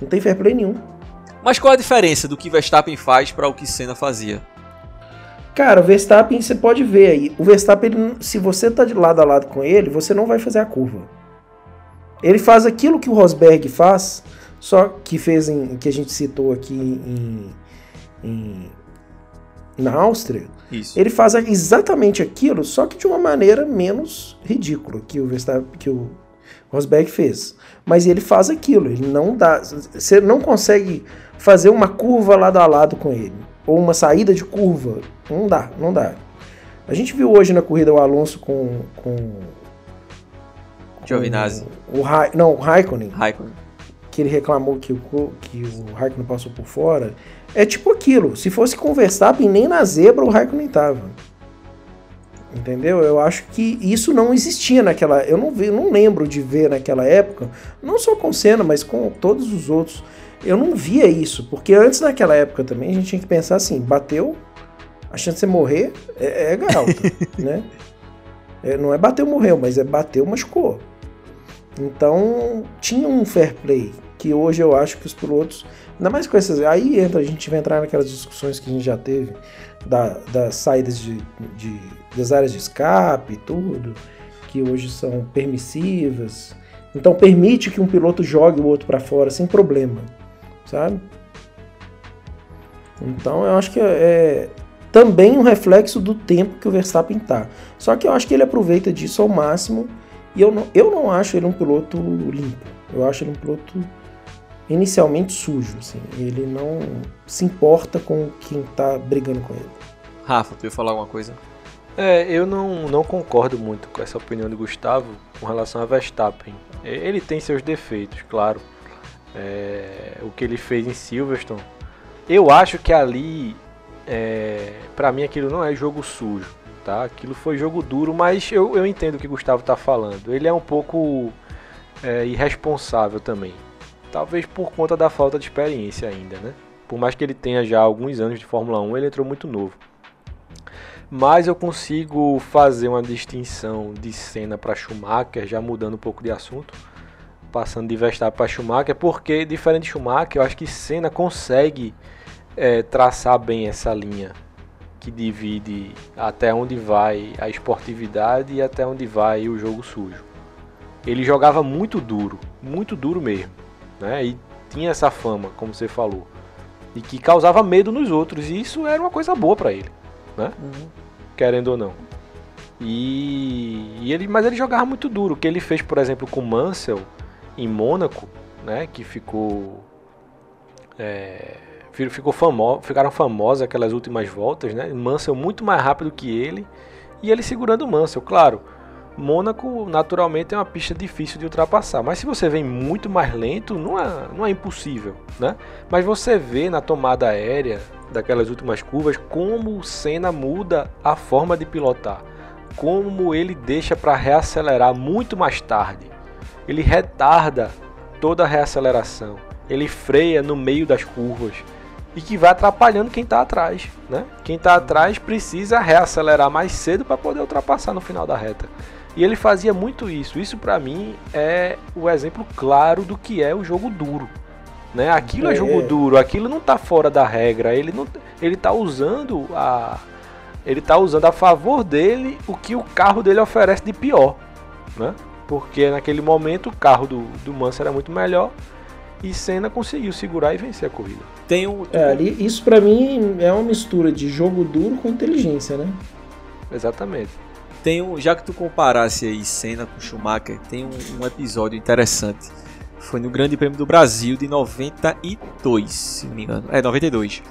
Não tem fair play nenhum.
Mas qual a diferença do que Verstappen faz para o que Senna fazia?
Cara, o Verstappen você pode ver aí. O Verstappen, ele, se você tá de lado a lado com ele, você não vai fazer a curva. Ele faz aquilo que o Rosberg faz, só que fez em que a gente citou aqui em, em na Áustria.
Isso.
Ele faz exatamente aquilo, só que de uma maneira menos ridícula que o Verstappen, que o Rosberg fez. Mas ele faz aquilo, ele não dá. Você não consegue fazer uma curva lado a lado com ele. Ou uma saída de curva. Não dá, não dá. A gente viu hoje na corrida o Alonso com. com
Giovinazzi.
O, o, não, o Raikkonen.
Raikkonen.
Que ele reclamou que o, que o Raikkonen passou por fora. É tipo aquilo. Se fosse com o Verstappen, nem na zebra o Raikkonen tava. Entendeu? Eu acho que isso não existia naquela. Eu não, vi, não lembro de ver naquela época, não só com Senna, mas com todos os outros. Eu não via isso, porque antes naquela época também a gente tinha que pensar assim: bateu, a chance de você morrer é, é alta, né? É, não é bateu, morreu, mas é bateu, machucou. Então tinha um fair play que hoje eu acho que os pilotos, ainda mais com essas. Aí entra, a gente vai entrar naquelas discussões que a gente já teve da, das saídas de, de das áreas de escape, tudo, que hoje são permissivas. Então permite que um piloto jogue o outro para fora sem problema, sabe? Então eu acho que é, é também um reflexo do tempo que o Verstappen tá. Só que eu acho que ele aproveita disso ao máximo e eu não, eu não acho ele um piloto limpo. Eu acho ele um piloto inicialmente sujo, assim. Ele não se importa com quem tá brigando com ele.
Rafa, tu ia falar alguma coisa?
É, eu não, não concordo muito com essa opinião de Gustavo com relação a Verstappen. Ele tem seus defeitos, claro. É, o que ele fez em Silverstone. Eu acho que ali, é, para mim, aquilo não é jogo sujo, tá? Aquilo foi jogo duro, mas eu, eu entendo o que Gustavo está falando. Ele é um pouco é, irresponsável também. Talvez por conta da falta de experiência ainda, né? Por mais que ele tenha já alguns anos de Fórmula 1, ele entrou muito novo. Mas eu consigo fazer uma distinção de cena para Schumacher, já mudando um pouco de assunto, passando de Verstappen para Schumacher, porque diferente de Schumacher, eu acho que Senna consegue é, traçar bem essa linha que divide até onde vai a esportividade e até onde vai o jogo sujo. Ele jogava muito duro, muito duro mesmo, né? E tinha essa fama, como você falou, e que causava medo nos outros, e isso era uma coisa boa para ele, né? Uhum querendo ou não. E, e, ele, mas ele jogava muito duro. O que ele fez, por exemplo, com Mansell em Mônaco, né, que ficou é, ficou famo, ficaram famosas aquelas últimas voltas, né? Mansell muito mais rápido que ele e ele segurando Mansell, claro. Mônaco naturalmente é uma pista difícil de ultrapassar, mas se você vem muito mais lento, não é, não é impossível, né? Mas você vê na tomada aérea daquelas últimas curvas como o Senna muda a forma de pilotar, como ele deixa para reacelerar muito mais tarde. Ele retarda toda a reaceleração, ele freia no meio das curvas e que vai atrapalhando quem está atrás, né? Quem está atrás precisa reacelerar mais cedo para poder ultrapassar no final da reta. E ele fazia muito isso. Isso para mim é o exemplo claro do que é o jogo duro. Né? Aquilo é, é jogo duro, aquilo não está fora da regra. Ele não ele tá usando a ele tá usando a favor dele o que o carro dele oferece de pior, né? Porque naquele momento o carro do, do Mansell era muito melhor e Senna conseguiu segurar e vencer a corrida.
Tem um, é, ali, isso para mim é uma mistura de jogo duro com inteligência, né?
Exatamente.
Tem um, já que tu comparasse aí Senna com Schumacher, tem um, um, episódio interessante. Foi no Grande Prêmio do Brasil de 92, se não me engano. É, 92.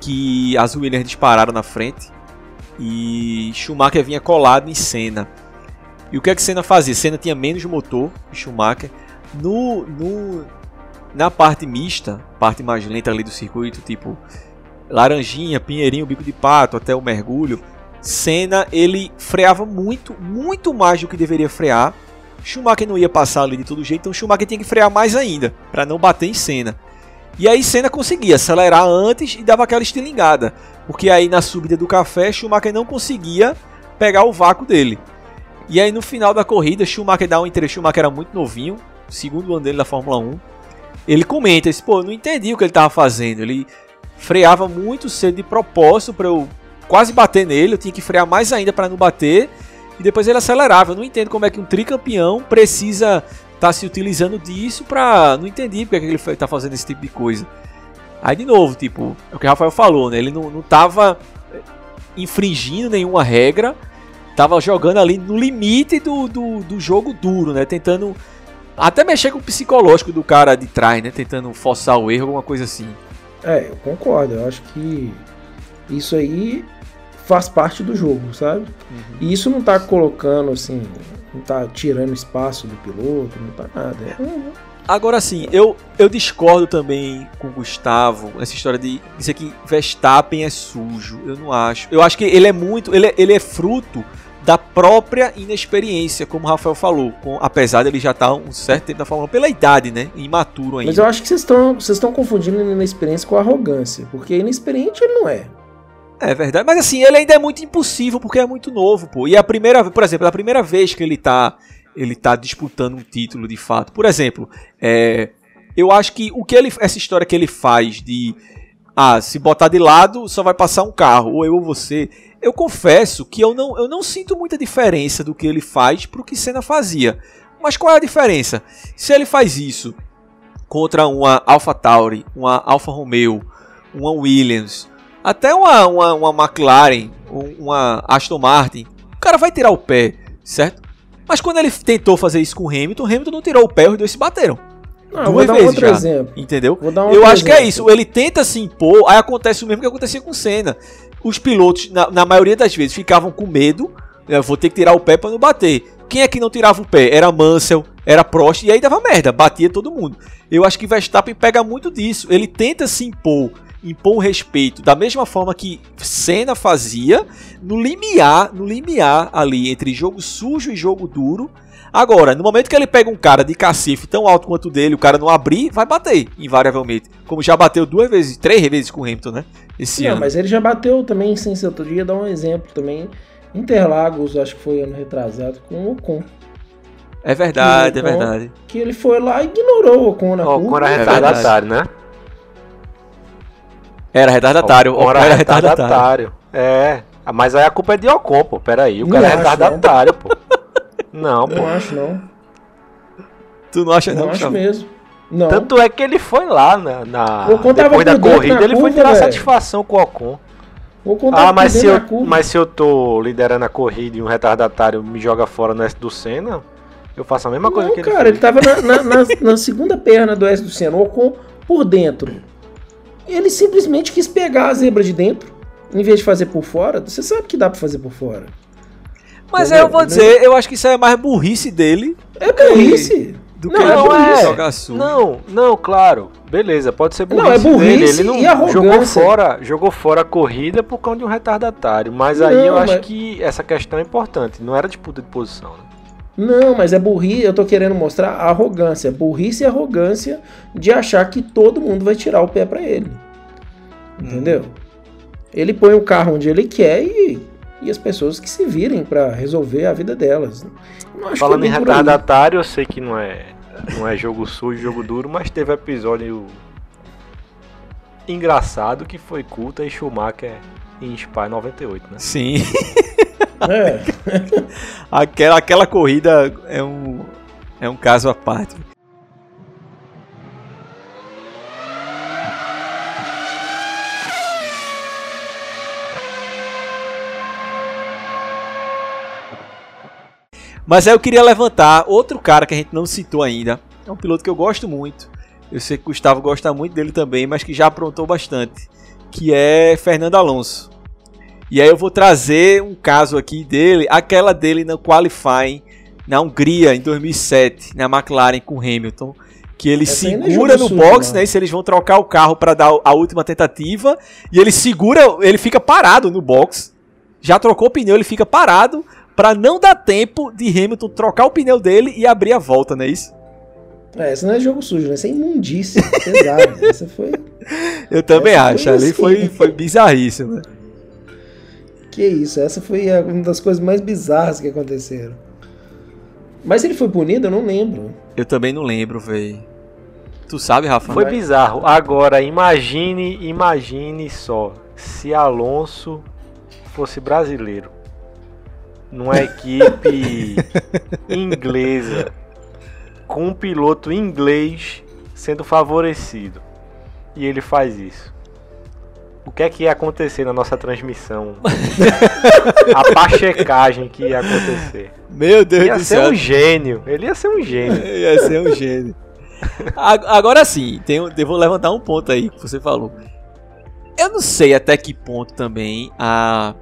Que as Williams dispararam na frente e Schumacher vinha colado em Senna. E o que é que Senna fazia? Senna tinha menos motor que Schumacher. No, no, na parte mista, parte mais lenta ali do circuito, tipo Laranjinha, Pinheirinho, Bico de Pato, até o mergulho, Senna ele freava muito, muito mais do que deveria frear. Schumacher não ia passar ali de todo jeito, então Schumacher tinha que frear mais ainda para não bater em Senna. E aí Senna conseguia acelerar antes e dava aquela estilingada, porque aí na subida do café Schumacher não conseguia pegar o vácuo dele. E aí no final da corrida Schumacher dá um interesse, Schumacher era muito novinho, segundo ano dele da Fórmula 1. Ele comenta, esse, pô, não entendi o que ele estava fazendo. Ele freava muito cedo de propósito para eu quase bater nele, eu tinha que frear mais ainda para não bater. E depois ele acelerava. Eu não entendo como é que um tricampeão precisa estar tá se utilizando disso pra. Não entendi porque é ele tá fazendo esse tipo de coisa. Aí de novo, tipo, é o que o Rafael falou, né? Ele não, não tava eh, infringindo nenhuma regra, tava jogando ali no limite do, do, do jogo duro, né? Tentando até mexer com o psicológico do cara de trás, né? Tentando forçar o erro, alguma coisa assim.
É, eu concordo. Eu acho que isso aí faz parte do jogo, sabe? Uhum. E isso não tá colocando assim, não tá tirando espaço do piloto, não tá nada. É...
Agora sim, eu, eu discordo também com o Gustavo nessa história de dizer que Verstappen é sujo. Eu não acho. Eu acho que ele é muito. Ele é, ele é fruto da própria inexperiência, como o Rafael falou. Com, apesar de ele já estar tá um certo tempo na Fórmula pela idade, né? Imaturo ainda.
Mas eu acho que vocês estão vocês estão confundindo inexperiência com arrogância. Porque inexperiente ele não é.
É verdade, mas assim, ele ainda é muito impossível porque é muito novo, pô. E a primeira, por exemplo, a primeira vez que ele tá, ele tá disputando um título de fato. Por exemplo, é, eu acho que o que ele, essa história que ele faz de ah, se botar de lado só vai passar um carro, ou eu ou você. Eu confesso que eu não, eu não sinto muita diferença do que ele faz pro que Senna fazia. Mas qual é a diferença? Se ele faz isso contra uma Alpha Tauri, uma Alfa Romeo, uma Williams, até uma, uma, uma McLaren, uma Aston Martin, o cara vai tirar o pé, certo? Mas quando ele tentou fazer isso com o Hamilton, o Hamilton não tirou o pé, os dois se bateram.
Não, Duas vou dar vezes outro já, exemplo.
Entendeu? Eu acho exemplo. que é isso. Ele tenta se impor, aí acontece o mesmo que acontecia com o Senna. Os pilotos, na, na maioria das vezes, ficavam com medo. Eu vou ter que tirar o pé para não bater. Quem é que não tirava o pé? Era Mansell, era Prost, e aí dava merda, batia todo mundo. Eu acho que Verstappen pega muito disso. Ele tenta se impor impor um respeito da mesma forma que Senna fazia no limiar, no limiar ali entre jogo sujo e jogo duro, Agora, no momento que ele pega um cara de cacife tão alto quanto o dele, o cara não abrir, vai bater, invariavelmente. Como já bateu duas vezes, três vezes com o Hamilton, né? Esse
Não,
ano.
mas ele já bateu também, sem ser outro dia, dar um exemplo também. Interlagos, acho que foi ano retrasado, com o Ocon.
É verdade, é
o Ocon-
verdade.
Que ele foi lá e ignorou o Ocon na
Ó,
curva.
quando é
É
retardatário, né?
Era retardatário.
Ocon
O
era
era retardatário.
retardatário. É. Mas aí a culpa é de Ocon, pô. Pera aí, o
Não
cara é
acho,
retardatário, pô. Não, pô.
Não acho, não.
Tu não acha
Não,
não,
acho
Gustavo?
mesmo. Não.
Tanto é que ele foi lá na, na-
O Ocon tava
depois da corrida, ele foi
curva,
tirar
velho.
satisfação com o Ocon. Ah, mas se, eu, mas se eu tô liderando a corrida e um retardatário me joga fora no S do Senna, eu faço a mesma coisa
não,
que ele
cara,
fez.
ele tava na, na- na- na segunda perna do S do Senna, o Ocon por dentro. Ele simplesmente quis pegar a zebra de dentro, em vez de fazer por fora. Você sabe que dá pra fazer por fora.
Mas eu vou dizer, eu acho que isso aí é mais burrice dele
É burrice.
do
Não,
que
é
jogar sujo.
Não, não, claro. Beleza, pode ser
Não,
burrice,
é burrice
dele. Ele não
e arrogância.
jogou fora, jogou fora a corrida por causa de um retardatário. Mas aí
Não,
eu acho
mas-
que essa questão é importante. Não era disputa de posição, né?
Não, mas é burrice. Eu tô querendo mostrar a arrogância. Burrice e arrogância de achar que todo mundo vai tirar o pé pra ele. Entendeu? Ele põe o carro onde ele quer e, e as pessoas que se virem pra resolver a vida delas. Não acho
Falando
que é
em retardatário, eu sei que não é, não é jogo sujo, jogo duro, mas teve episódio engraçado que foi Culta e Schumacher em Spa 98, né?
Sim.
É.
aquela, aquela corrida é um, é um caso à parte. Mas aí eu queria levantar outro cara que a gente não citou ainda. É um piloto que eu gosto muito. Eu sei que o Gustavo gosta muito dele também, mas que já aprontou bastante. Que é Fernando Alonso. E aí eu vou trazer um caso aqui dele, aquela dele no qualifying na Hungria em 2007, na McLaren com Hamilton, que ele
Essa é
segura no box,
não.
né? Se eles vão trocar o carro para dar a última tentativa, e ele segura, ele fica parado no box. Já trocou o pneu, ele fica parado para não dar tempo de Hamilton trocar o pneu dele e abrir a volta, não é isso?
É, essa não é jogo sujo, né? Essa é imundícia pesada. Essa foi.
Eu também
Essa
acho,
foi
ali
assim.
foi, foi bizarríssimo. né?
Que isso, essa foi uma das coisas mais bizarras que aconteceram. Mas ele foi punido? Eu não lembro.
Eu também não lembro, velho. Tu sabe, Rafa?
Foi bizarro. Agora, imagine, imagine só, se Alonso fosse brasileiro. Numa equipe inglesa, com um piloto inglês sendo favorecido. E ele faz isso. O que é que ia acontecer na nossa transmissão? A pachecagem que ia acontecer.
Meu Deus
Ia
do
ser
céu.
um gênio. Ele ia ser um gênio.
Ia ser um gênio. Agora sim, tem, um- eu vou levantar um ponto aí que você falou. Eu não sei até que ponto também a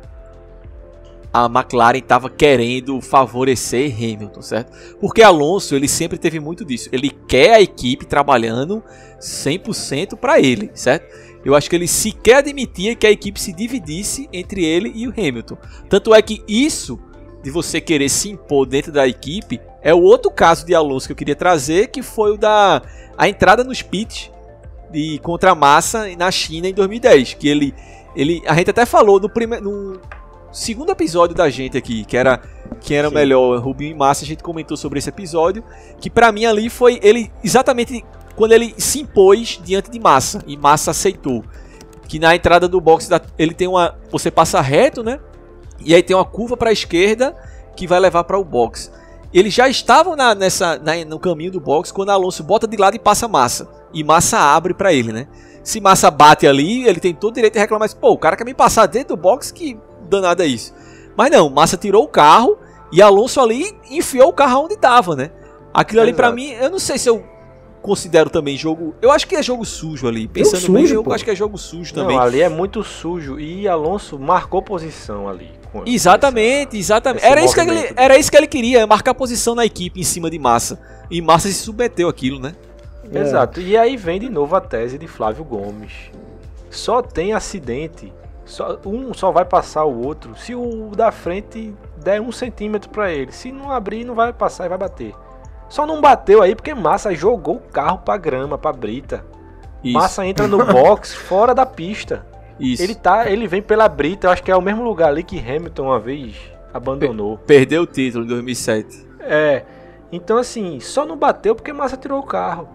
a McLaren estava querendo favorecer Hamilton, certo? Porque Alonso, ele sempre teve muito disso. Ele quer a equipe trabalhando 100% para ele, certo? Eu acho que ele sequer admitia que a equipe se dividisse entre ele e o Hamilton. Tanto é que isso de você querer se impor dentro da equipe é o outro caso de Alonso que eu queria trazer, que foi o da a entrada nos pits de contra Massa na China em 2010, que ele ele a gente até falou no primeiro segundo episódio da gente aqui, que era quem era
Sim.
melhor, Rubinho e Massa, a gente comentou sobre esse episódio, que pra mim ali foi ele exatamente quando ele se impôs diante de Massa e Massa aceitou. Que na entrada do box da- ele tem uma você passa reto, né? E aí tem uma curva para a esquerda que vai levar para o box. Eles já estavam na- nessa, na- no caminho do box quando Alonso bota de lado e passa Massa. E Massa abre para ele, né? Se Massa bate ali, ele tem todo o direito de reclamar. Pô, o cara quer me passar dentro do box, que danado é isso? Mas não, Massa tirou o carro e Alonso ali enfiou o carro onde tava, né? Aquilo ali pra
Exato.
mim, eu não sei se eu considero também jogo. Eu acho que é jogo sujo ali. Pensando bem,
sujo,
eu
pô.
acho que é jogo sujo também.
Não, ali é muito sujo e Alonso marcou posição ali.
Exatamente, exatamente.
esse
Era isso, que ele, era isso que ele queria, marcar posição na equipe em cima de Massa. E Massa se submeteu àquilo, né?
É.
Exato. E aí vem de novo a tese de Flávio Gomes. Só tem acidente. Só, um só vai passar o outro se o da frente der um centímetro para ele. Se não abrir, não vai passar e vai bater. Só não bateu aí porque Massa jogou o carro pra grama, pra brita. Isso. Massa entra no box fora da pista. Isso. Ele tá, ele vem pela brita, eu acho que é o mesmo lugar ali que Hamilton uma vez abandonou.
Perdeu o título em 2007.
É. Então assim, só não bateu porque Massa tirou o carro.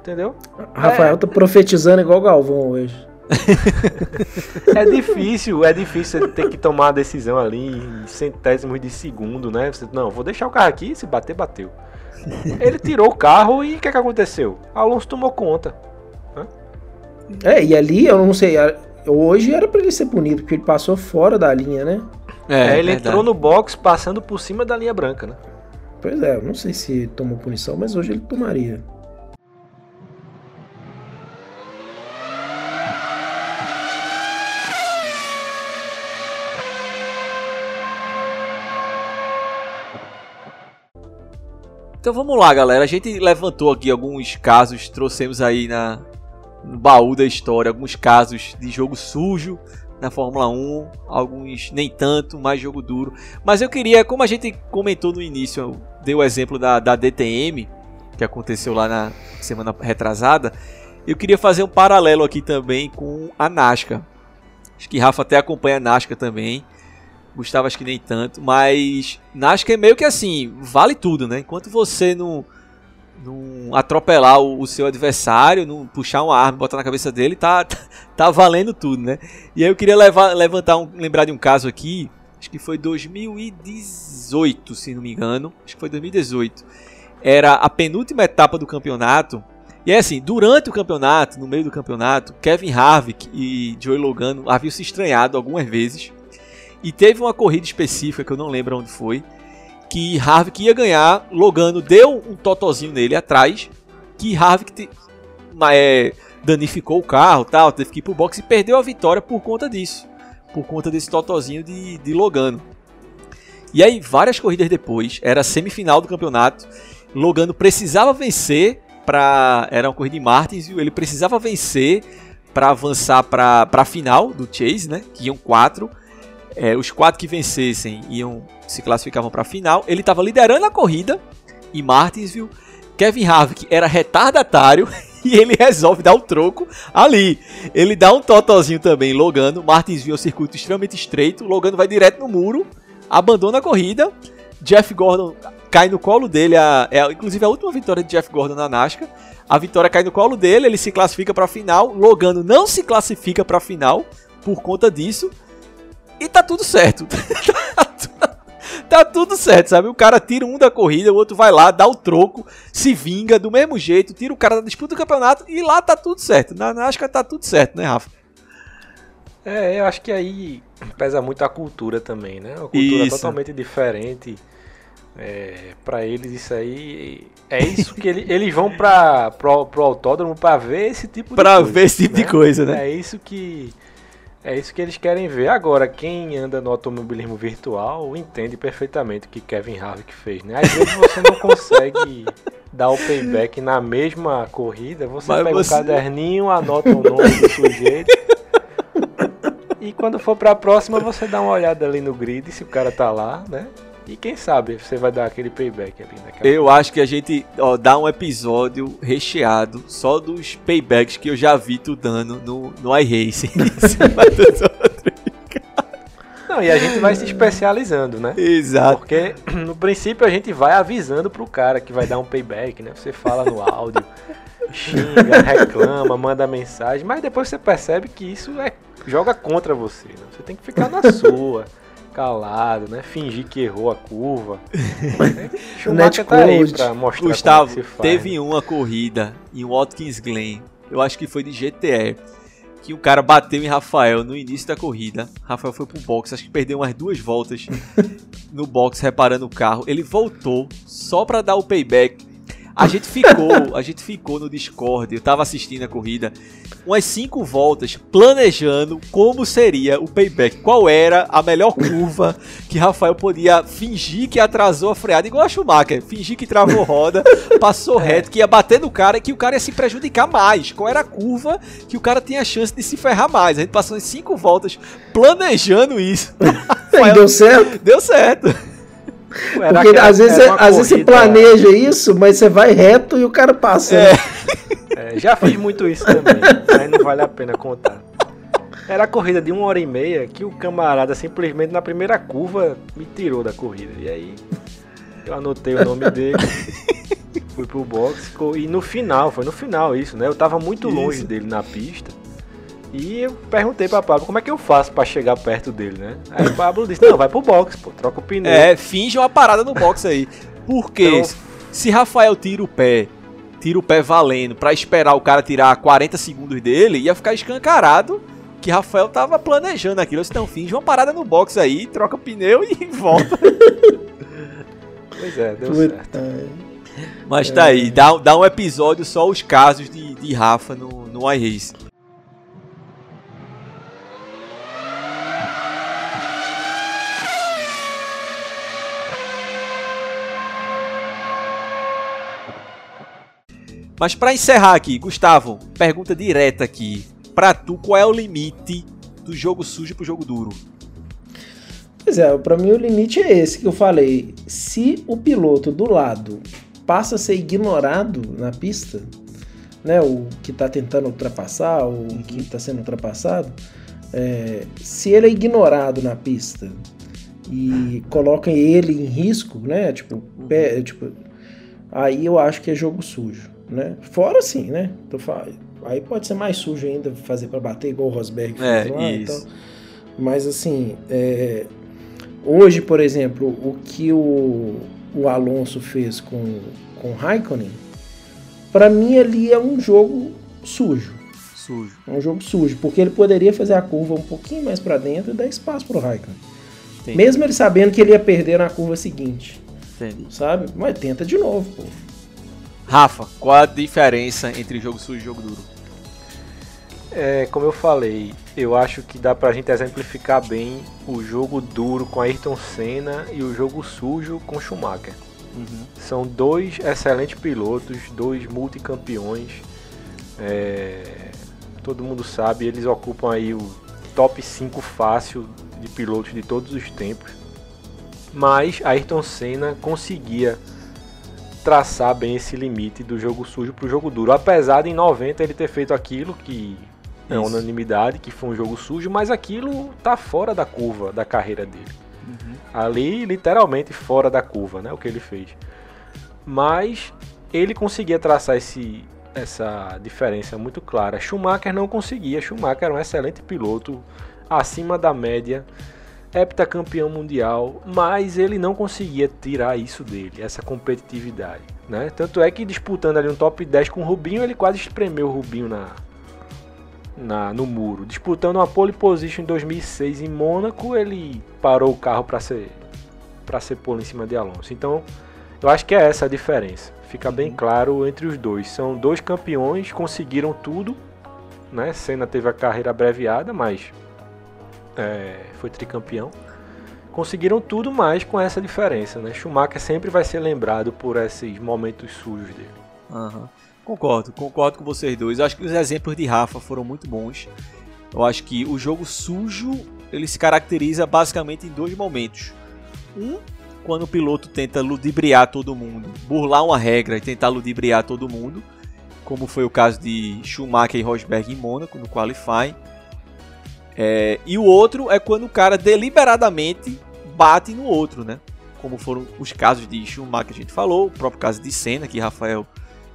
Entendeu?
Rafael é. tá profetizando igual Galvão hoje.
É difícil, é difícil ter que tomar a decisão ali em centésimos de segundo, né? Você, não, vou deixar o carro aqui, se bater, bateu. Ele tirou o carro e o que, que aconteceu? Alonso tomou conta.
É, e ali, eu não sei, hoje era para ele ser punido, porque ele passou fora da linha, né?
É, é ele verdade. entrou no box passando por cima da linha branca, né?
Pois é, eu não sei se tomou punição, mas hoje ele tomaria.
Então vamos lá, galera. A gente levantou aqui alguns casos, trouxemos aí na, no baú da história alguns casos de jogo sujo na Fórmula 1, alguns nem tanto, mais jogo duro. Mas eu queria, como a gente comentou no início, eu dei o exemplo da, da DTM, que aconteceu lá na semana retrasada, eu queria fazer um paralelo aqui também com a NASCAR. Acho que Rafa até acompanha a NASCAR também. Gustavo acho que nem tanto, mas NASCAR é meio que assim, vale tudo, né? Enquanto você não, não atropelar o, o, seu adversário, não puxar uma arma botar na cabeça dele, tá, tá, tá valendo tudo, né? E aí eu queria levar, levantar um, lembrar de um caso aqui, acho que foi 2018, se não me engano, acho que foi 2018. Era a penúltima etapa do campeonato. E é assim, durante o campeonato, no meio do campeonato, Kevin Harvick e Joey Logano haviam se estranhado algumas vezes e teve uma corrida específica que eu não lembro onde foi, que Harvick ia ganhar, Logano deu um totozinho nele atrás, que Harvick te, é, danificou o carro, tal, teve que ir pro box e perdeu a vitória por conta disso, por conta desse totozinho de, de Logano. E aí, várias corridas depois, era semifinal do campeonato, Logano precisava vencer para era uma corrida de Martins, ele precisava vencer para avançar para a final do Chase, né? Que iam quatro é, os quatro que vencessem iam se classificavam para a final. Ele estava liderando a corrida em Martinsville. Kevin Harvick era retardatário e ele resolve dar um troco ali. Ele dá um totozinho também, Logano. Martinsville é um circuito extremamente estreito. Logano vai direto no muro, abandona a corrida. Jeff Gordon cai no colo dele. A, é, inclusive a última vitória de Jeff Gordon na NASCAR. A vitória cai no colo dele, ele se classifica para a final. Logano não se classifica para a final por conta disso. E tá tudo certo. tá tudo certo, sabe? O cara tira um da corrida, o outro vai lá, dá o troco, se vinga do mesmo jeito, tira o cara da disputa do campeonato e lá tá tudo certo. Na NASCAR tá tudo certo, né, Rafa?
É, eu acho que aí pesa muito a cultura também, né? Uma cultura isso. totalmente diferente. É, para eles isso aí é isso que ele, eles vão para pro, pro autódromo para ver esse tipo
de coisa. Para ver esse tipo né? de coisa, né?
É isso que é isso que eles querem ver. Agora, quem anda no automobilismo virtual entende perfeitamente o que Kevin Harvick fez, né? Às vezes você não consegue dar o payback na mesma corrida, você Mas pega o você... um caderninho, anota o nome do sujeito. e quando for para a próxima, você dá uma olhada ali no grid se o cara tá lá, né? E quem sabe você vai dar aquele payback ali naquela.
Eu acho que a gente ó, dá um episódio recheado só dos paybacks que eu já vi tu dando no, no iRacing.
Não, e a gente vai se especializando, né?
Exato.
Porque no princípio a gente vai avisando pro cara que vai dar um payback, né? Você fala no áudio, xinga, reclama, manda mensagem, mas depois você percebe que isso é joga contra você. Né? Você tem que ficar na sua calado, né? Fingir que errou a curva.
Schumacher tá aí pra mostrar Gustavo, como é faz, teve né? uma corrida em Watkins Glen, eu acho que foi de GTR, que o cara bateu em Rafael no início da corrida. Rafael foi pro box, acho que perdeu umas duas voltas no box reparando o carro. Ele voltou só para dar o payback a gente ficou, a gente ficou no Discord, eu tava assistindo a corrida, umas cinco voltas planejando como seria o payback, qual era a melhor curva que Rafael podia fingir que atrasou a freada, igual a Schumacher, fingir que travou roda, passou é. reto, que ia bater no cara e que o cara ia se prejudicar mais. Qual era a curva que o cara tinha a chance de se ferrar mais? A gente passou em cinco voltas planejando isso. Rafael.
deu certo.
Deu certo.
Era
Porque às vezes, às vezes você planeja isso, mas você vai reto e o cara passa.
É.
né?
É, já fiz muito isso também. aí não vale a pena contar. Era a corrida de uma hora e meia que o camarada simplesmente na primeira curva me tirou da corrida. E aí eu anotei o nome dele, fui pro box e no final, foi no final isso, né? Eu tava muito
Isso.
longe dele na pista. E eu perguntei pra Pablo como é que eu faço pra chegar perto dele, né? Aí o Pablo disse: Não, vai pro box, pô, troca o pneu.
É, finge uma parada no box aí. Porque
Então-
se Rafael tira o pé, tira o pé valendo pra esperar o cara tirar 40 segundos dele, ia ficar escancarado que Rafael tava planejando aquilo. Eu disse, não, finge uma parada no box aí, troca o pneu e volta.
Pois é, deu
Puta,
certo.
Mas tá aí, dá, dá um episódio só os casos de, de Rafa no, no iRace. Mas pra encerrar aqui, Gustavo, pergunta direta aqui. Pra tu, qual é o limite do jogo sujo pro jogo duro?
Pois é, pra mim o limite é esse que eu falei. Se o piloto do lado passa a ser ignorado na pista, né, o que tá tentando ultrapassar, o que tá sendo ultrapassado, é, se ele é ignorado na pista e coloca ele em risco, né, tipo, pé- tipo, aí eu acho que é jogo sujo, né? Fora sim, né? Tô fal- Aí pode ser mais sujo ainda fazer pra bater igual o Rosberg fez
É,
lá e
isso.
tal. Mas assim, é, hoje, por exemplo, o que o, o Alonso fez com, com o Raikkonen, pra mim ali é um jogo sujo.
Sujo.
É um jogo sujo, porque ele poderia fazer a curva um pouquinho mais pra dentro e dar espaço pro Raikkonen.
Entendi.
Mesmo ele sabendo que ele ia perder na curva seguinte,
Entendi.
sabe? Mas tenta de novo, pô.
Rafa, qual a diferença entre jogo sujo e jogo duro?
É, como eu falei, eu acho que dá pra gente exemplificar bem o jogo duro com Ayrton Senna e o jogo sujo com Schumacher. São dois excelentes pilotos, dois multicampeões. É, todo mundo sabe, eles ocupam aí o top 5 fácil de pilotos de todos os tempos. Mas Ayrton Senna conseguia traçar bem esse limite do jogo sujo para o jogo duro. Apesar de em 90 ele ter feito aquilo que é
Isso.
unanimidade, que foi um jogo sujo, mas aquilo tá fora da curva da carreira dele. Ali, literalmente fora da curva, né? O que ele fez. Mas ele conseguia traçar esse, essa diferença muito clara. Schumacher não conseguia. Schumacher era um excelente piloto, acima da média, heptacampeão mundial, mas ele não conseguia tirar isso dele, essa competitividade. Né? Tanto é que disputando ali um top 10 com o Rubinho, ele quase espremeu o Rubinho na, na, no muro. Disputando uma pole position em 2006 em Mônaco, ele parou o carro para ser para ser pole em cima de Alonso. Então, eu acho que é essa a diferença. Fica bem claro entre os dois. São dois campeões, conseguiram tudo. Né? Senna teve a carreira abreviada, mas é, foi tricampeão. Conseguiram tudo, mas com essa diferença. Né? Schumacher sempre vai ser lembrado por esses momentos sujos dele.
Aham. Concordo, concordo com vocês dois. Acho que os exemplos de Rafa foram muito bons. Eu acho que o jogo sujo ele se caracteriza basicamente em dois momentos. Um, quando o piloto tenta ludibriar todo mundo, burlar uma regra e tentar ludibriar todo mundo, como foi o caso de Schumacher e Rosberg em Mônaco no qualifying. É, e o outro é quando o cara deliberadamente bate no outro, né? Como foram os casos de Schumacher que a gente falou, o próprio caso de Senna que Rafael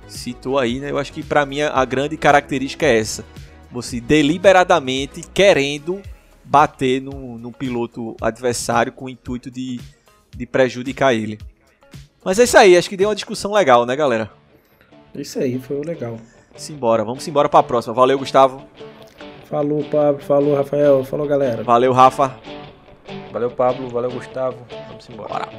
citou aí, né? Eu acho que pra mim a a grande característica é essa. Você deliberadamente querendo bater no, no piloto adversário com o intuito de, de prejudicar ele. Mas é isso aí, acho que deu uma discussão legal, né, galera?
Isso aí, foi o legal.
Simbora, vamos embora pra próxima. Valeu, Gustavo.
Falou, Pablo. Falou, Rafael. Falou, galera.
Valeu, Rafa.
Valeu, Pablo. Valeu, Gustavo. Vamos embora.
Bora.